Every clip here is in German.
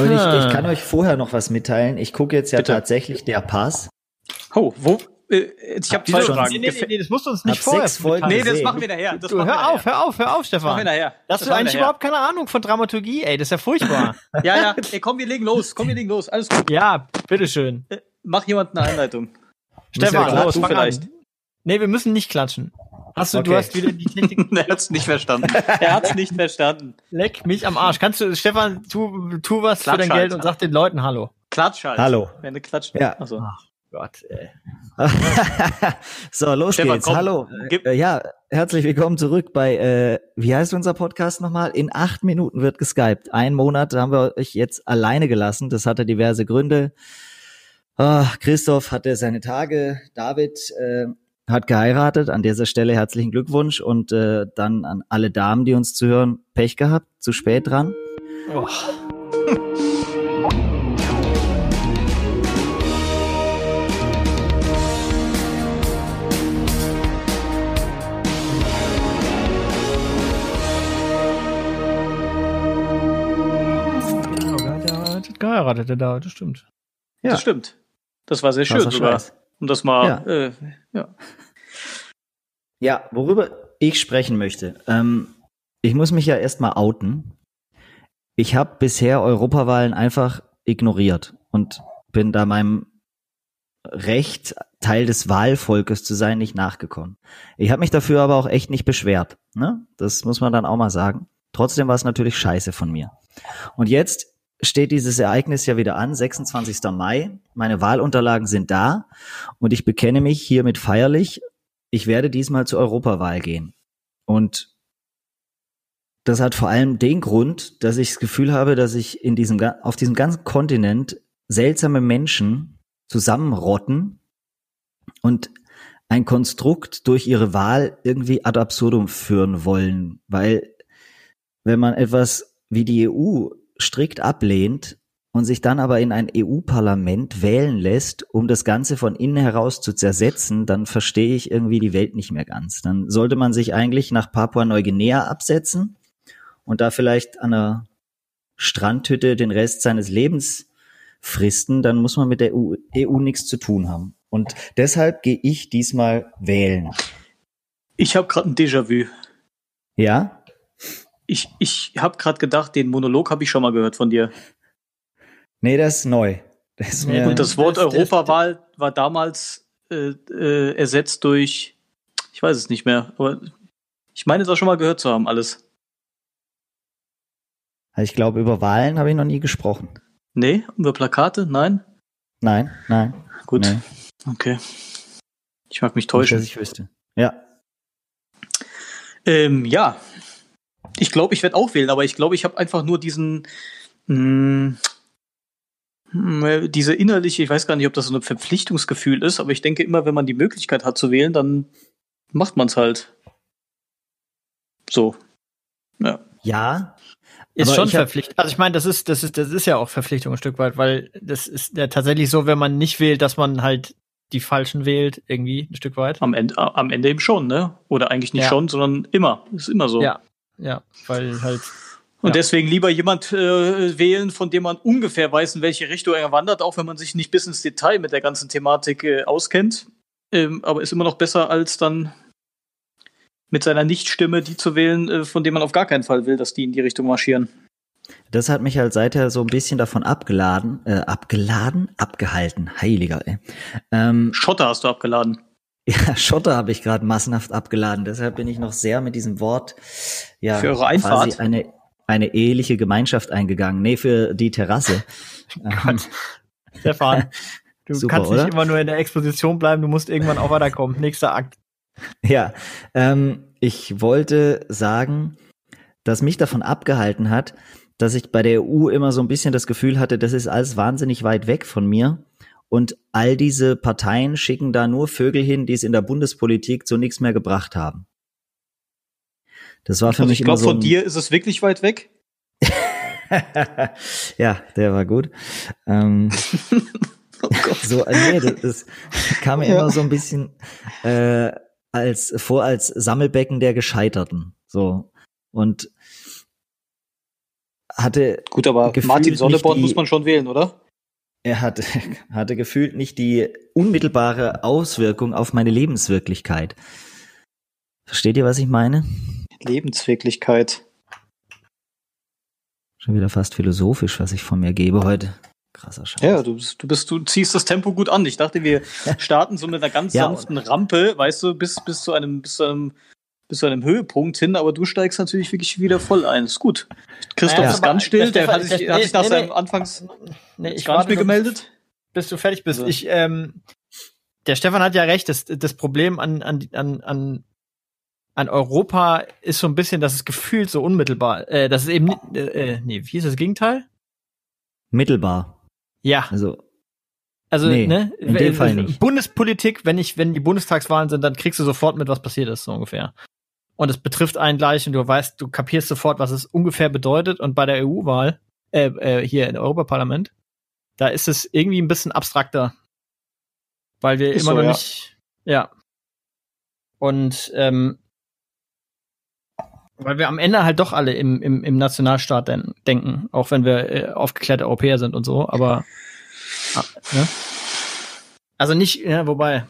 Und ich, ich kann euch vorher noch was mitteilen. Ich gucke jetzt ja Bitte. tatsächlich der Pass. Oh, wo? Äh, ich habe zwei schon- Fragen. Nee, nee, nee, nee, das musst du uns nicht Hab vorher sechs Folgen Nee, das machen wir nachher. Das Du, hör auf, nachher. hör auf, hör auf, Das machen wir Stefan. nachher. Das Das hast du eigentlich nachher. überhaupt keine Ahnung von Dramaturgie, ey. Das ist ja furchtbar. Ja, ja. Ey, komm, wir legen los. Komm, wir legen los. Alles gut. ja, bitteschön. Äh, Mach jemand eine Einleitung. Stefan, klatschen los, fang vielleicht. an. Nee, wir müssen nicht klatschen. Hast du, du Okay. hast wieder die Technik. er hat's nicht verstanden. Er hat's nicht verstanden. Leck mich am Arsch. Kannst du, Stefan, tu, tu was für Klatsch dein halt. Geld und sag den Leuten Hallo. Klatsch halt. Hallo. Wenn du klatscht. Ja. Also. Gott, ey. so, los Stefan, geht's. komm, Hallo. gib- Äh, ja, herzlich willkommen zurück bei, äh, wie heißt unser Podcast nochmal? In acht Minuten wird geskypt. Ein Monat haben wir euch jetzt alleine gelassen. Das hatte diverse Gründe. Ah, Christoph hatte seine Tage. David äh, hat geheiratet. An dieser Stelle herzlichen Glückwunsch. Und äh, dann an alle Damen, die uns zuhören, Pech gehabt. Zu spät dran. Oh. Geheiratet, der da, das stimmt. Ja. Das stimmt. Das war sehr schön sogar. Scheiß. Um das mal, Ja. äh, ja. Ja, worüber ich sprechen möchte. Ähm, ich muss mich ja erstmal outen. Ich habe bisher Europawahlen einfach ignoriert und bin da meinem Recht, Teil des Wahlvolkes zu sein, nicht nachgekommen. Ich habe mich dafür aber auch echt nicht beschwert. Ne? Das muss man dann auch mal sagen. Trotzdem war es natürlich scheiße von mir. Und jetzt steht dieses Ereignis ja wieder an, 26. Mai. Meine Wahlunterlagen sind da und ich bekenne mich hiermit feierlich ich werde diesmal zur Europawahl gehen. Und das hat vor allem den Grund, dass ich das Gefühl habe, dass ich in diesem, auf diesem ganzen Kontinent seltsame Menschen zusammenrotten und ein Konstrukt durch ihre Wahl irgendwie ad absurdum führen wollen. Weil wenn man etwas wie die EU strikt ablehnt und sich dann aber in ein EU-Parlament wählen lässt, um das Ganze von innen heraus zu zersetzen, dann verstehe ich irgendwie die Welt nicht mehr ganz. Dann sollte man sich eigentlich nach Papua-Neuguinea absetzen und da vielleicht an einer Strandhütte den Rest seines Lebens fristen, dann muss man mit der EU, EU nichts zu tun haben. Und deshalb gehe ich diesmal wählen. Ich habe gerade ein Déjà-vu. Ja? Ich, ich habe gerade gedacht, den Monolog habe ich schon mal gehört von dir. Nee, das ist neu. Das ist mir, Und das Wort das- das- Europawahl war damals äh, äh, ersetzt durch, ich weiß es nicht mehr, aber ich meine es auch schon mal gehört zu haben, alles. ich glaube, über Wahlen habe ich noch nie gesprochen. Nee, über Plakate? Nein? Nein, nein. Gut, Nee. okay. Ich mag mich Nicht, dass täuschen. ich wüsste. Ja. Ähm, ja, ich glaube, ich werde auch wählen, aber ich glaube, ich habe einfach nur diesen, mh, mh, diese innerliche, ich weiß gar nicht, ob das so ein Verpflichtungsgefühl ist, aber ich denke immer, wenn man die Möglichkeit hat zu wählen, dann macht man es halt. So. Ja. Ja. Ist Aber schon verpflichtend. Also ich meine, das ist, das ist, das ist ja auch Verpflichtung ein Stück weit, weil das ist ja tatsächlich so, wenn man nicht wählt, dass man halt die Falschen wählt, irgendwie ein Stück weit. Am Ende, am Ende eben schon, ne? Oder eigentlich nicht Ja. schon, sondern immer. Ist immer so. Ja, ja, weil halt. Und Ja. deswegen lieber jemand äh, wählen, von dem man ungefähr weiß, in welche Richtung er wandert, auch wenn man sich nicht bis ins Detail mit der ganzen Thematik äh, auskennt. Ähm, aber ist immer noch besser, als dann mit seiner Nichtstimme die zu wählen, äh, von dem man auf gar keinen Fall will, dass die in die Richtung marschieren. Das hat mich halt seither so ein bisschen davon abgeladen, äh, abgeladen, abgehalten, heiliger, ey. Ähm, Schotter hast du abgeladen. Ja, Schotter habe ich gerade massenhaft abgeladen, deshalb bin ich noch sehr mit diesem Wort, ja, Für eure Einfahrt? quasi eine, eine eheliche Gemeinschaft eingegangen. Nee, für die Terrasse. ähm, Stefan, du Super, kannst oder? nicht immer nur in der Exposition bleiben, du musst irgendwann auch weiterkommen. Nächster Akt. Ja, ähm, ich wollte sagen, dass mich davon abgehalten hat, dass ich bei der EU immer so ein bisschen das Gefühl hatte, das ist alles wahnsinnig weit weg von mir. Und all diese Parteien schicken da nur Vögel hin, die es in der Bundespolitik zu nichts mehr gebracht haben. Das war für Also mich ich glaube, immer so von ein, dir ist es wirklich weit weg. ja, der war gut. Ähm, Oh so, äh, nee, das, das kam mir Ja. immer so ein bisschen äh, als vor als Sammelbecken der Gescheiterten. So und hatte Gut, aber Martin Sonneborn muss man schon wählen, oder? Er hatte, hatte gefühlt nicht die unmittelbare Auswirkung auf meine Lebenswirklichkeit. Versteht ihr, was ich meine? Lebenswirklichkeit. Schon wieder fast philosophisch, was ich von mir gebe heute. Krasser Scheiß. Ja, du bist, du bist, du ziehst das Tempo gut an. Ich dachte, wir starten so mit einer ganz Ja, sanften Rampe, weißt du, bis, bis zu einem, bis zu einem, bis zu einem Höhepunkt hin, aber du steigst natürlich wirklich wieder voll ein. Ist gut. Christoph Naja, ist ganz still, der der, hat sich, der- hat sich nach nee, seinem nee. Anfangs Nee, ich gar nicht mehr warte, gemeldet. bis du fertig bist. Also. Ich, ähm, der Stefan hat ja recht, das, das Problem an, an, an, an, an Europa ist so ein bisschen, dass es gefühlt so unmittelbar, äh, das ist eben, äh, äh, nee, wie ist das Gegenteil? Mittelbar. Ja, Also, also, nee, ne, in dem Fall nicht. Bundespolitik, wenn ich, wenn die Bundestagswahlen sind, dann kriegst du sofort mit, was passiert ist, so ungefähr. Und es betrifft einen gleich und du weißt, du kapierst sofort, was es ungefähr bedeutet. Und bei der EU-Wahl, äh, äh, hier im Europaparlament, da ist es irgendwie ein bisschen abstrakter. Weil wir Ist immer so, noch ja. nicht, ja. Und, ähm, weil wir am Ende halt doch alle im, im, im Nationalstaat den, denken, auch wenn wir äh, aufgeklärte Europäer sind und so, aber ah, ne? also nicht, ja, wobei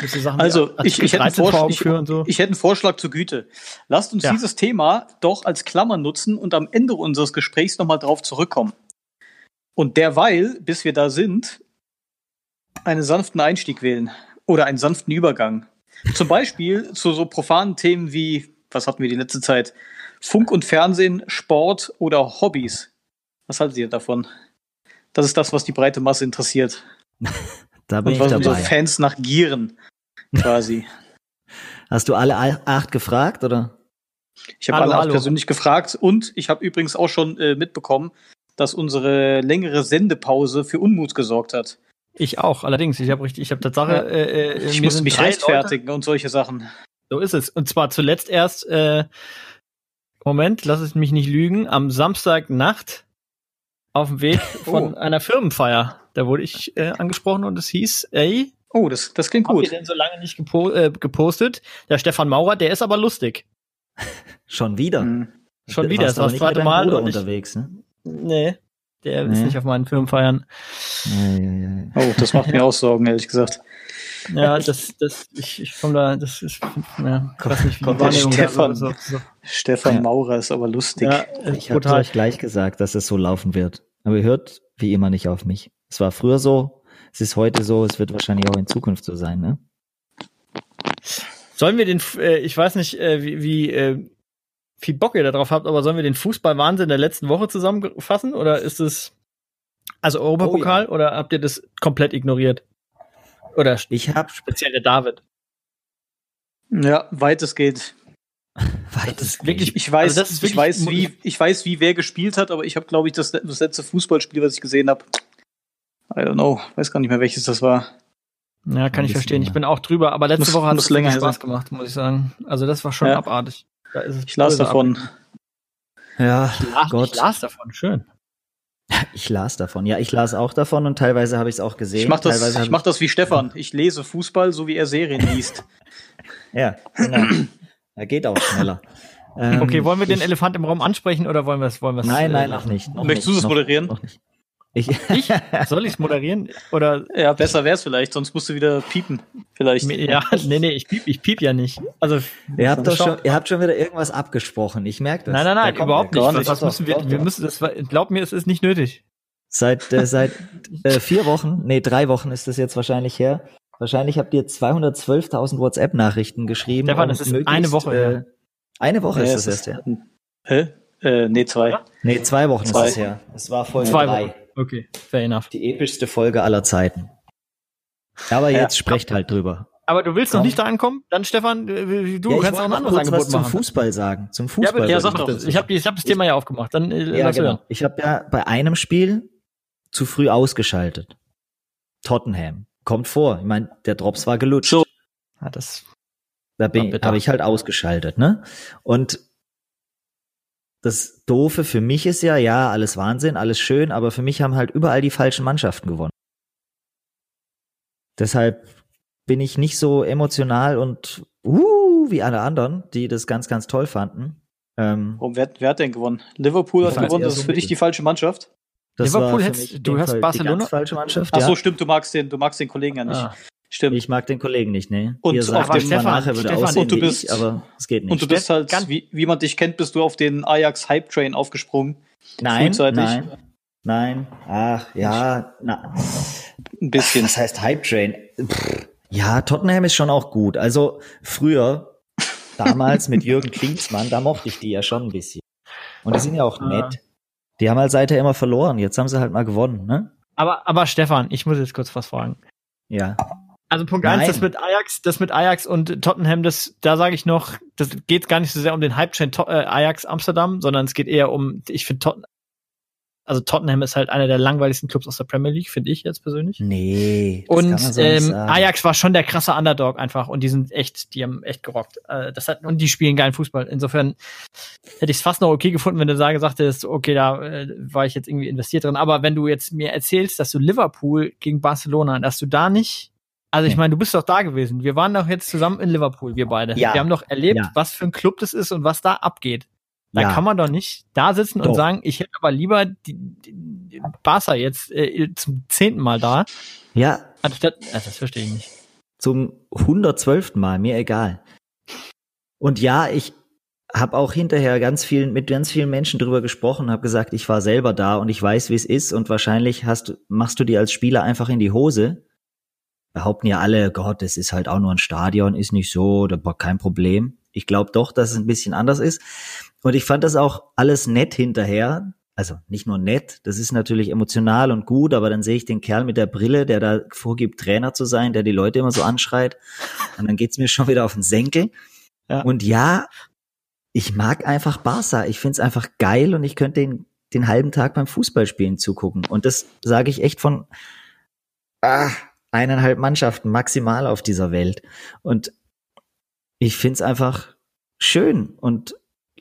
Sachen Also, ich, ich, hätte einen 13 vor Vorschlag, ich, so. ich hätte einen Vorschlag zur Güte. Lasst uns Ja. dieses Thema doch als Klammer nutzen und am Ende unseres Gesprächs nochmal drauf zurückkommen. Und derweil, bis wir da sind, einen sanften Einstieg wählen oder einen sanften Übergang. Zum Beispiel zu so profanen Themen wie, was hatten wir die letzte Zeit? Funk und Fernsehen, Sport oder Hobbys. Was haltet ihr davon? Das ist das, was die breite Masse interessiert. da bin Und ich was unsere dabei. Fans nach gieren, quasi. Hast du alle acht gefragt, oder? Ich habe alle acht persönlich gefragt und ich habe übrigens auch schon äh, mitbekommen, dass unsere längere Sendepause für Unmut gesorgt hat. Ich auch, allerdings. Ich habe richtig, ich habe Tatsache, Ja. äh, äh, Ich sind mich rechtfertigen und solche Sachen. Leute, so ist es. Und zwar zuletzt erst, äh, Moment, lass es mich nicht lügen, am Samstagnacht auf dem Weg von Oh. einer Firmenfeier. Da wurde ich äh, angesprochen und es hieß, ey, Oh, das, das klingt Habt ihr gut. denn so lange nicht gepo äh, gepostet? Der Stefan Maurer, der ist aber lustig. Schon wieder. Hm. Schon wieder, das war das nicht zweite Mal. Bruder und ich- unterwegs, ne? Nee, der ist Nee. nicht auf meinen Firmenfeiern. Ja. Oh, das macht mir auch Sorgen, ehrlich gesagt. Ja, das, das, ich, ich komme da, das ist, ja, ich weiß nicht, da Stefan. so, so, Stefan Ja. Maurer ist aber lustig. ja, Ich habe euch gleich gesagt, dass es so laufen wird. Aber ihr hört wie immer nicht auf mich. Es war früher so, es ist heute so, es wird wahrscheinlich auch in Zukunft so sein, ne? Sollen wir den, äh, ich weiß nicht, äh, wie, wie äh, viel Bock ihr darauf habt, aber sollen wir den Fußballwahnsinn der letzten Woche zusammenfassen? Oder ist es, also Europapokal, Oh oder habt ihr das komplett ignoriert? Oder Ich habe speziell der David? Ja, weit es geht. weit ist wirklich- Ich weiß, Also ich weiß, wie, ich weiß, wie wer gespielt hat, aber ich habe, glaube ich, das, das letzte Fußballspiel, was ich gesehen habe. I don't know, weiß gar nicht mehr, welches das war. Ja, kann ich verstehen. Ich bin auch drüber, aber letzte Muss- Woche hat es länger Spaß sein. gemacht, muss ich sagen. Also das war schon Ja. abartig. Da ist es Ich las davon. ab- Ja, Ich las, Gott. ich las davon, schön. ich las davon. Ja, ich las auch davon und teilweise habe ich es auch gesehen. Ich mache das, teilweise ich hab mach das wie Stefan. Ich lese Fußball, so wie er Serien liest. Ja, genau. Er geht auch schneller. Ähm, Okay, wollen wir den ich, Elefant im Raum ansprechen oder wollen wir es wollen wir's, Nein, äh, nein, lassen? noch nicht. Noch Möchtest du das moderieren? Noch nicht. Ich, Ich? Soll ich es moderieren? Oder Ja, besser wär's vielleicht, sonst musst du wieder piepen. Vielleicht. ja, nee, nee, ich piep, ich piep ja nicht. Also ihr, habt doch schon, ihr habt schon wieder irgendwas abgesprochen. Ich merke das. nein, nein, Da nein, kommt überhaupt er. nicht. nicht. was müssen wir, wir müssen das, war- glaub mir, es ist nicht nötig. Seit, äh, seit äh, vier Wochen, nee, drei Wochen ist das jetzt wahrscheinlich her. Wahrscheinlich habt ihr 212.000 WhatsApp-Nachrichten geschrieben. Stefan, das ist eine Woche Äh, eine Woche Ja, ist es das erst her. Hä? Äh, nee, zwei. Nee, zwei Wochen Zwei. ist es her. Es war Folge Zwei drei. Wochen. Okay, fair enough. Die epischste Folge aller Zeiten. Aber Ja. jetzt sprecht halt drüber. Aber du willst noch nicht da ankommen? Dann Stefan, äh, du Ja, kannst auch wollte ein noch anderes kurz Angebot was zum machen. Fußball sagen. Zum Ja, Fußball. bitte, Ja, wollte sag ich doch. Ich habe ich hab das Thema ja aufgemacht. Dann äh, Ja, lass genau. Ich habe ja bei einem Spiel zu früh ausgeschaltet. Tottenham. Kommt vor. Ich meine, der Drops war gelutscht. So. Ja, das Da bin habe ich halt ausgeschaltet, ne? Und das Doofe für mich ist ja, ja, alles Wahnsinn, alles schön, aber für mich haben halt überall die falschen Mannschaften gewonnen. Deshalb bin ich nicht so emotional und uh, wie alle anderen, die das ganz, ganz toll fanden. Ähm, Warum, wer, wer hat denn gewonnen? Liverpool hat gewonnen, das so ist für dich die falsche Mannschaft? das Liverpool war für hättest- du hast Fall Barcelona? Die ganz falsche Mannschaft, Ach ja. so, stimmt, du magst den, du magst den Kollegen ja nicht. Ah. Stimmt. Ich mag den Kollegen nicht, ne? Und Ihr auf sagt dem- immer Stefan, nachher würde Stefan, aussehen und du wie bist- ich, aber es geht nicht. Und du bist halt, Ganz- wie, wie man dich kennt, bist du auf den Ajax Hype Train aufgesprungen. nein, frühzeitig. nein, nein. Ach, ja, na. Ein bisschen. Was heißt Hype Train? Pff, Ja, Tottenham ist schon auch gut. Also früher, damals mit Jürgen Klinsmann, da mochte ich die ja schon ein bisschen. Und die sind ja auch Ah. nett. Die haben halt seither immer verloren. Jetzt haben sie halt mal gewonnen, ne? Aber, aber Stefan, ich muss jetzt kurz was fragen. Ja. Also Punkt Nein. eins, das mit Ajax, das mit Ajax und Tottenham, das, da sage ich noch, das geht gar nicht so sehr um den Hype-Train To- äh, Ajax Amsterdam, sondern es geht eher um, ich finde Tottenham, also Tottenham ist halt einer der langweiligsten Clubs aus der Premier League, finde ich jetzt persönlich. Nee. Und so ähm. Ajax war schon der krasse Underdog einfach und die sind echt, die haben echt gerockt. Äh, das hat, und die spielen geilen Fußball. Insofern hätte ich es fast noch okay gefunden, wenn du da gesagt hättest, okay, da äh, war ich jetzt irgendwie investiert drin. Aber wenn du jetzt mir erzählst, dass du Liverpool gegen Barcelona, dass du da nicht, also ich meine, du bist doch da gewesen. Wir waren doch jetzt zusammen in Liverpool, wir beide. Ja. Wir haben doch erlebt, Ja. was für ein Club das ist und was da abgeht. Da Ja. kann man doch nicht da sitzen und Doch. sagen, ich hätte aber lieber die, die, die Barca jetzt äh, zum zehnten Mal da, Ja, anstatt, also das verstehe ich nicht. zum 112. Mal, mir egal. Und ja, ich habe auch hinterher ganz vielen mit ganz vielen Menschen drüber gesprochen, habe gesagt, ich war selber da und ich weiß, wie es ist und wahrscheinlich hast machst du dir als Spieler einfach in die Hose. Behaupten ja alle, Gott, es ist halt auch nur ein Stadion, ist nicht so, da war kein Problem. Ich glaube doch, dass es ein bisschen anders ist. Und ich fand das auch alles nett hinterher. Also nicht nur nett, das ist natürlich emotional und gut, aber dann sehe ich den Kerl mit der Brille, der da vorgibt, Trainer zu sein, der die Leute immer so anschreit. Und dann geht's mir schon wieder auf den Senkel. Ja. Und ja, ich mag einfach Barca. Ich find's einfach geil und ich könnte den, den halben Tag beim Fußballspielen zugucken. Und das sage ich echt von ah, eineinhalb Mannschaften maximal auf dieser Welt. Und ich find's einfach schön. Und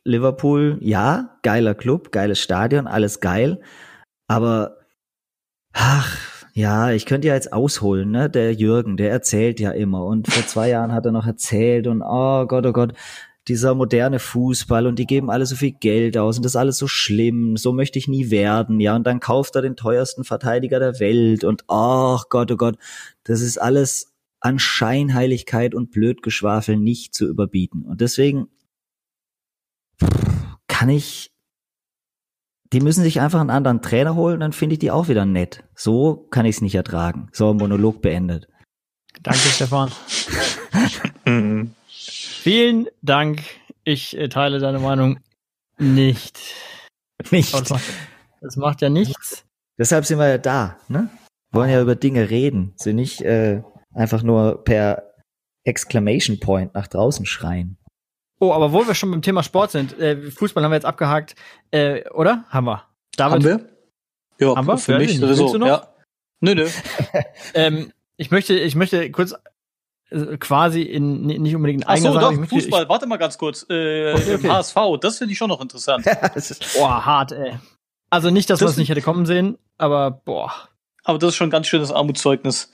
Liverpool, ja, geiler Club, geiles Stadion, alles geil. Aber ach, ja, ich könnte ja jetzt ausholen, ne? Der Jürgen, der erzählt ja immer. Und vor zwei Jahren hat er noch erzählt und oh Gott, oh Gott, dieser moderne Fußball und die geben alle so viel Geld aus und das ist alles so schlimm, so möchte ich nie werden, ja, und dann kauft er den teuersten Verteidiger der Welt und ach Gott, oh Gott, das ist alles an Scheinheiligkeit und Blödgeschwafel nicht zu überbieten. Und deswegen kann ich, die müssen sich einfach einen anderen Trainer holen, dann finde ich die auch wieder nett. So kann ich es nicht ertragen. So, Monolog beendet. Danke, Stefan. Vielen Dank. Ich äh, teile deine Meinung nicht. Nicht. Das macht, das macht ja nichts. Deshalb sind wir ja da, ne? Wollen ja über Dinge reden, sind nicht äh, einfach nur per Exclamation Point nach draußen schreien. Oh, aber wo wir schon beim Thema Sport sind, äh, Fußball haben wir jetzt abgehakt, äh, oder? Haben wir. David, Haben wir? Ja, Haben wir? für Weiß mich sowieso. noch? Ja. Nö, nö. Ähm, ich möchte, ich möchte kurz quasi in ni- nicht unbedingt in Ach so, eigener Sache, doch, ich möchte, Fußball. Warte mal ganz kurz. Äh, Okay, okay. HSV, das finde ich schon noch interessant. Ich, boah, hart, ey. Also nicht, dass Das- man es nicht hätte kommen sehen, aber boah, Aber das ist schon ein ganz schönes Armutszeugnis.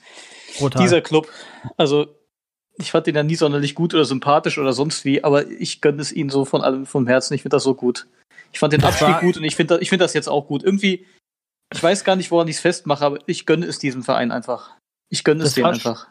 brutal. Dieser Club. Also, ich fand den ja nie sonderlich gut oder sympathisch oder sonst wie, aber ich gönne es ihnen so von allem vom Herzen. Ich finde das so gut. Ich fand den Abstieg gut und ich finde das, ich finde das jetzt auch gut. Irgendwie, ich weiß gar nicht, woran ich es festmache, aber ich gönne es diesem Verein einfach. Ich gönne es denen einfach.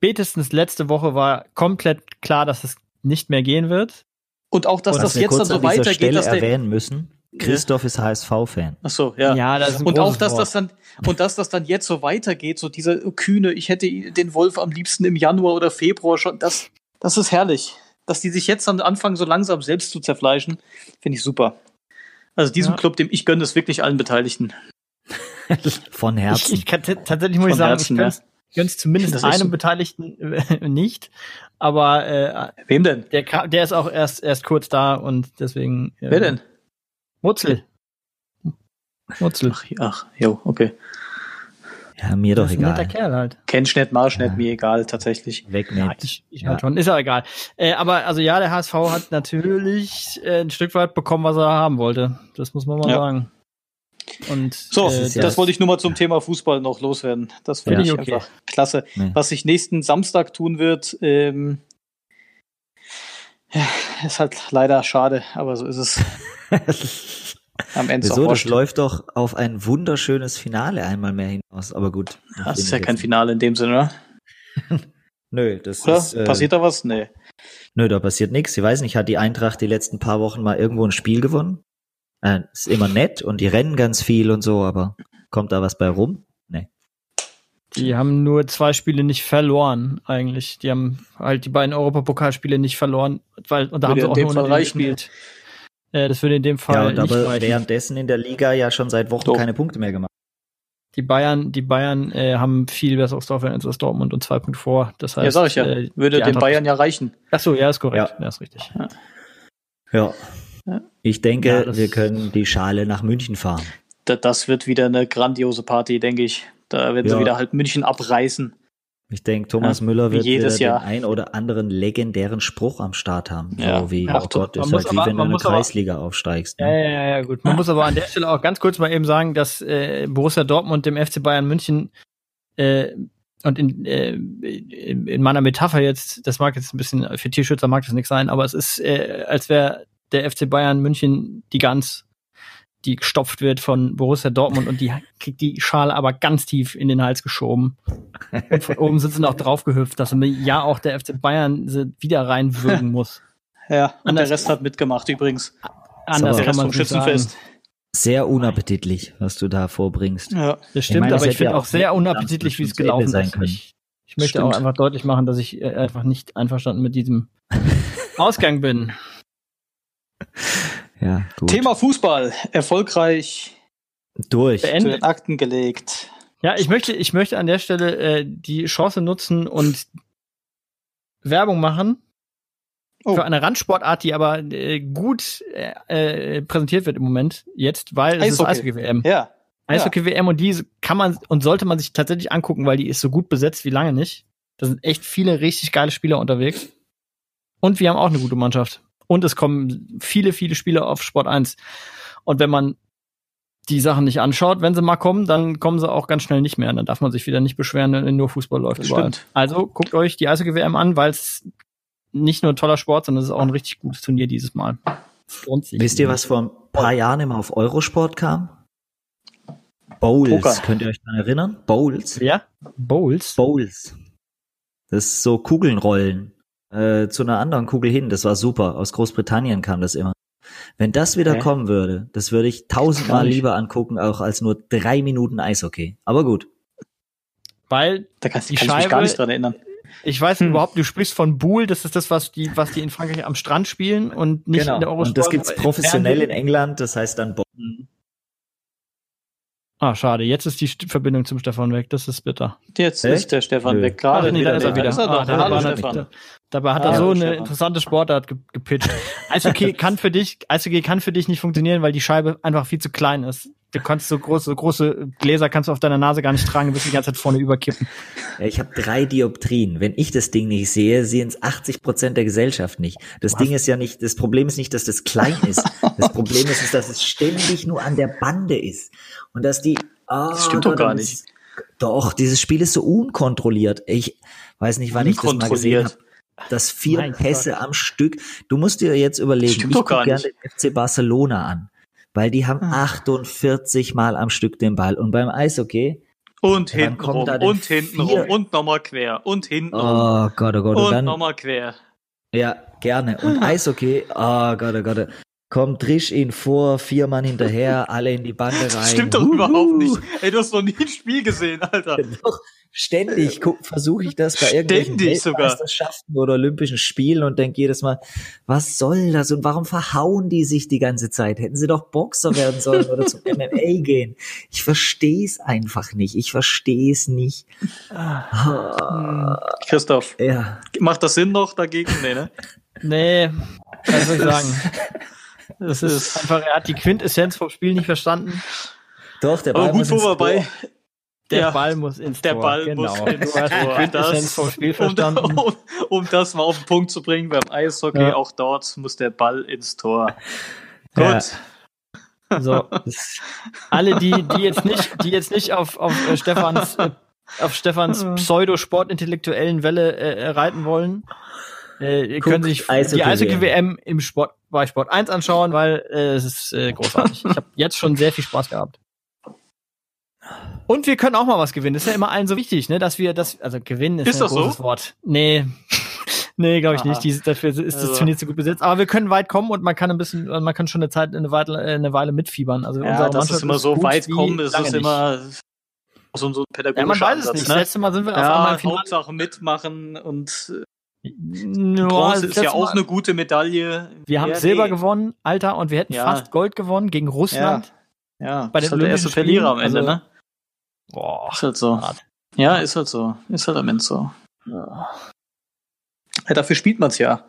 Spätestens letzte Woche war komplett klar, dass es nicht mehr gehen wird. Und auch, dass Und das wir jetzt dann so weitergeht, Stelle dass der. erwähnen müssen, Christoph ist HSV-Fan. Ach so, ja. das ist ein Und auch, dass Wort. das dann, und dass das dann jetzt so weitergeht, so dieser kühne, ich hätte den Wolf am liebsten im Januar oder Februar schon, das, das ist herrlich. Dass die sich jetzt dann anfangen, so langsam selbst zu zerfleischen, finde ich super. Also diesem Ja. Club, dem ich gönne es wirklich allen Beteiligten. Von Ich, Herzen. ich kann, t- tatsächlich muss Von ich sagen, Herzen, ich gönn's, gönn's zumindest Das einem so. Beteiligten äh, nicht. Aber äh, Wem denn? der, der ist auch erst, erst kurz da und deswegen. Äh, Wer denn? Mutzel. Mutzel. Ach, ach, jo, okay. ja, mir doch ein netter egal. Kerl halt. Kenn nicht, marsch Ja. nicht, mir egal, tatsächlich. Weg Ja, mit. ich, ich Ja. halt schon. Ist ja egal. Äh, aber also ja, der HSV hat natürlich äh, ein Stück weit bekommen, was er haben wollte. Das muss man mal Ja. sagen. Und So, Das äh, ja- das wollte ich nur mal zum Thema Fußball noch loswerden. Das finde Ja. ich Okay. einfach klasse. Nee. Was sich nächsten Samstag tun wird, ähm, Ist halt leider schade, aber so ist es. Am Ende ist so, auch das läuft doch auf ein wunderschönes Finale einmal mehr hinaus. Aber gut. Das ist ja kein Finale in dem Sinne, oder? Nö, das Oder? ist. Äh, Passiert da was? Nee. Nö, da passiert nichts. Ich weiß nicht, hat die Eintracht die letzten paar Wochen mal irgendwo ein Spiel gewonnen? Äh, ist immer nett und die rennen ganz viel und so, aber kommt da was bei rum? Nee. Die haben nur zwei Spiele nicht verloren, eigentlich. Die haben halt die beiden Europapokalspiele nicht verloren, weil, und da Würde haben sie auch nur Fall gespielt. Äh, das würde in dem Ja, Fall und nicht aber reichen. währenddessen in der Liga ja schon seit Wochen Doch. keine Punkte mehr gemacht. Die Bayern, die Bayern äh, haben viel besseres Torverhältnis als Dortmund und zwei Punkte vor. Das heißt, ja, sag ich ja. Äh, Würde den Bayern ja reichen. Ach so, ja, ist korrekt. Ja. Ja, ist richtig. Ja. Ja. Ich denke, Ja, wir können die Schale nach München fahren. Da- Das wird wieder eine grandiose Party, denke ich. Da werden Ja. sie wieder halt München abreißen. Ich denke, Thomas Ja, Müller wie wird jedes wieder Jahr. den ein oder anderen legendären Spruch am Start haben. Ja. So wie, Ja, oh Gott, ist halt wie aber- wenn du man in eine muss aber- Kreisliga aufsteigst. Ja, Ne? ja, ja, ja, gut. Man muss aber an der Stelle auch ganz kurz mal eben sagen, dass äh, Borussia Dortmund dem FC Bayern München äh, und in, äh, in, in meiner Metapher jetzt, das mag jetzt ein bisschen, für Tierschützer mag das nichts sein, aber es ist, äh, als wäre der FC Bayern München die Gans, die gestopft wird von Borussia Dortmund und die kriegt die Schale aber ganz tief in den Hals geschoben. Und von oben sind sie noch draufgehüpft, dass ja auch der FC Bayern sie wieder reinwürgen muss. Ja, und Anders- der Rest hat mitgemacht übrigens. Anders kann Rest man sagen. Schützenfest. Sehr unappetitlich, was du da vorbringst. Ja. Das stimmt, meine, aber ich finde auch auch sehr unappetitlich, wie es gelaufen sein ist. können. Ich, ich möchte Stimmt. auch einfach deutlich machen, dass ich äh, einfach nicht einverstanden mit diesem Ausgang bin. Ja, gut. Thema Fußball. Erfolgreich Durch. zu Beendet. den Akten gelegt. Ja, ich möchte, ich möchte an der Stelle äh, die Chance nutzen und Werbung machen Oh. für eine Randsportart, die aber äh, gut äh, äh, präsentiert wird im Moment jetzt, weil es ist Eishockey. Eishockey-WM. Ja. Eishockey-WM und die kann man und sollte man sich tatsächlich angucken, weil die ist so gut besetzt wie lange nicht. Da sind echt viele richtig geile Spieler unterwegs. Und wir haben auch eine gute Mannschaft. Und es kommen viele, viele Spieler auf Sport 1. Und wenn man die Sachen nicht anschaut, wenn sie mal kommen, dann kommen sie auch ganz schnell nicht mehr. Dann darf man sich wieder nicht beschweren, wenn nur Fußball läuft. Also guckt euch die Eishockey-WM an, weil es nicht nur ein toller Sport, sondern es ist auch ein richtig gutes Turnier dieses Mal. Wisst ihr, was vor ein paar Jahren immer auf Eurosport kam? Bowls. Poker. Könnt ihr euch daran erinnern? Bowls. Ja? Bowls? Bowls. Das ist so Kugeln rollen. Äh, zu einer anderen Kugel hin. Das war super. Aus Großbritannien kam das immer. Wenn das wieder Hä? kommen würde, das würde ich tausendmal lieber angucken, auch als nur drei Minuten Eishockey. Aber gut. Weil Da kann, Die kann ich mich gar nicht dran erinnern. Ich weiß Hm. überhaupt, du sprichst von Boule, das ist das, was die, was die in Frankreich am Strand spielen und nicht in der Eurosport. Genau. Und das gibt's im professionell in. England, das heißt dann Bowl. Ah, schade. Jetzt ist die St- Verbindung zum Stefan weg. Das ist bitter. Jetzt Echt? ist der Stefan Nö. weg. Gerade Ach, nee, da ist er wieder. ist er Ah, da Hallo war Stefan. Dabei hat Hallo, er so eine interessante Sportart ge gepitcht. Eishockey kann für dich, Eishockey kann für dich nicht funktionieren, weil die Scheibe einfach viel zu klein ist. Du kannst so große, große Gläser kannst du auf deiner Nase gar nicht tragen, du wirst die ganze Zeit vorne überkippen. Ja, ich habe drei Dioptrien. Wenn ich das Ding nicht sehe, sehen es 80 Prozent der Gesellschaft nicht. Das Ding ist ja nicht, das Problem ist nicht, dass das klein ist. Das Problem ist, ist, dass es ständig nur an der Bande ist. Und dass die, ah, Das stimmt doch gar nicht. Doch, dieses Spiel ist so unkontrolliert. Ich weiß nicht, wann ich das mal gesehen habe. Das vier Mein Pässe am Stück. Du musst dir jetzt überlegen, ich gucke gerne den FC Barcelona an. Weil die haben Ah. 48 Mal am Stück den Ball. Und beim Eishockey, Und hinten kommt rum, und hinten vier- rum, und nochmal quer, und hinten rum, oh Gott, oh Gott. Und, und nochmal quer. Ja, gerne. Und Eishockey, oh Gott, oh Gott. Kommt Trisch ihn vor, vier Mann hinterher, alle in die Bande rein. Das stimmt doch Huhu. überhaupt nicht. Ey, du hast noch nie ein Spiel gesehen, Alter. Doch, ständig versuche ich das bei irgendwelchen Ständig sogar. Weltmeisterschaften oder Olympischen Spielen und denke jedes Mal, was soll das und warum verhauen die sich die ganze Zeit? Hätten sie doch Boxer werden sollen oder zum MMA gehen. Ich verstehe es einfach nicht. Ich verstehe es nicht. Ah, Christoph, ja. macht das Sinn noch dagegen? Nee, ne? Nee, was soll ich sagen? Das ist einfach, er hat die Quintessenz vom Spiel nicht verstanden. Doch, der Ball Aber gut, muss wo ins wir bei. Tor. Der Ja. Ball muss ins Der Tor. Ball genau. muss ins Tor. Quintessenz Das- vom Spiel Um, verstanden. um, um das mal auf den Punkt zu bringen, beim Eishockey, Ja. auch dort muss der Ball ins Tor. Ja. Gut. So, das- alle, die, die jetzt nicht, die jetzt nicht auf, auf äh, Stefans, äh, auf Stefans Pseudo-sportintellektuellen Welle äh, äh, reiten wollen, Äh, ihr könnt sich die Eishockey-WM im Sport, bei Sport 1 anschauen, weil äh, es ist äh, großartig. ich habe jetzt schon sehr viel Spaß gehabt. Und wir können auch mal was gewinnen. Das ist ja immer allen so wichtig, ne, dass wir das, also gewinnen ist, ist ein großes so? Wort. Nee. nee, glaube ich Aha. nicht. Die, dafür ist also. das Turnier zu gut besetzt. Aber wir können weit kommen und man kann ein bisschen, man kann schon eine Zeit, eine Weile, eine Weile mitfiebern. Also ja, das ist immer so weit kommen, ist es immer so, so ein pädagogischer Ja, man weiß es nicht. Ne? Das letzte Mal sind wir ja, auf einmal im Hauptsache mitmachen und äh, Bronze ist ja auch eine gute Medaille. Wir haben Silber nee. gewonnen, Alter, und wir hätten ja. fast Gold gewonnen gegen Russland. Ja, ja. bei den halt der erste Verlierer am Ende, also, ne? Boah. Ist halt so. Hart. Ja, ist halt so. Ist halt am Ende so. Ja. ja dafür spielt man es ja.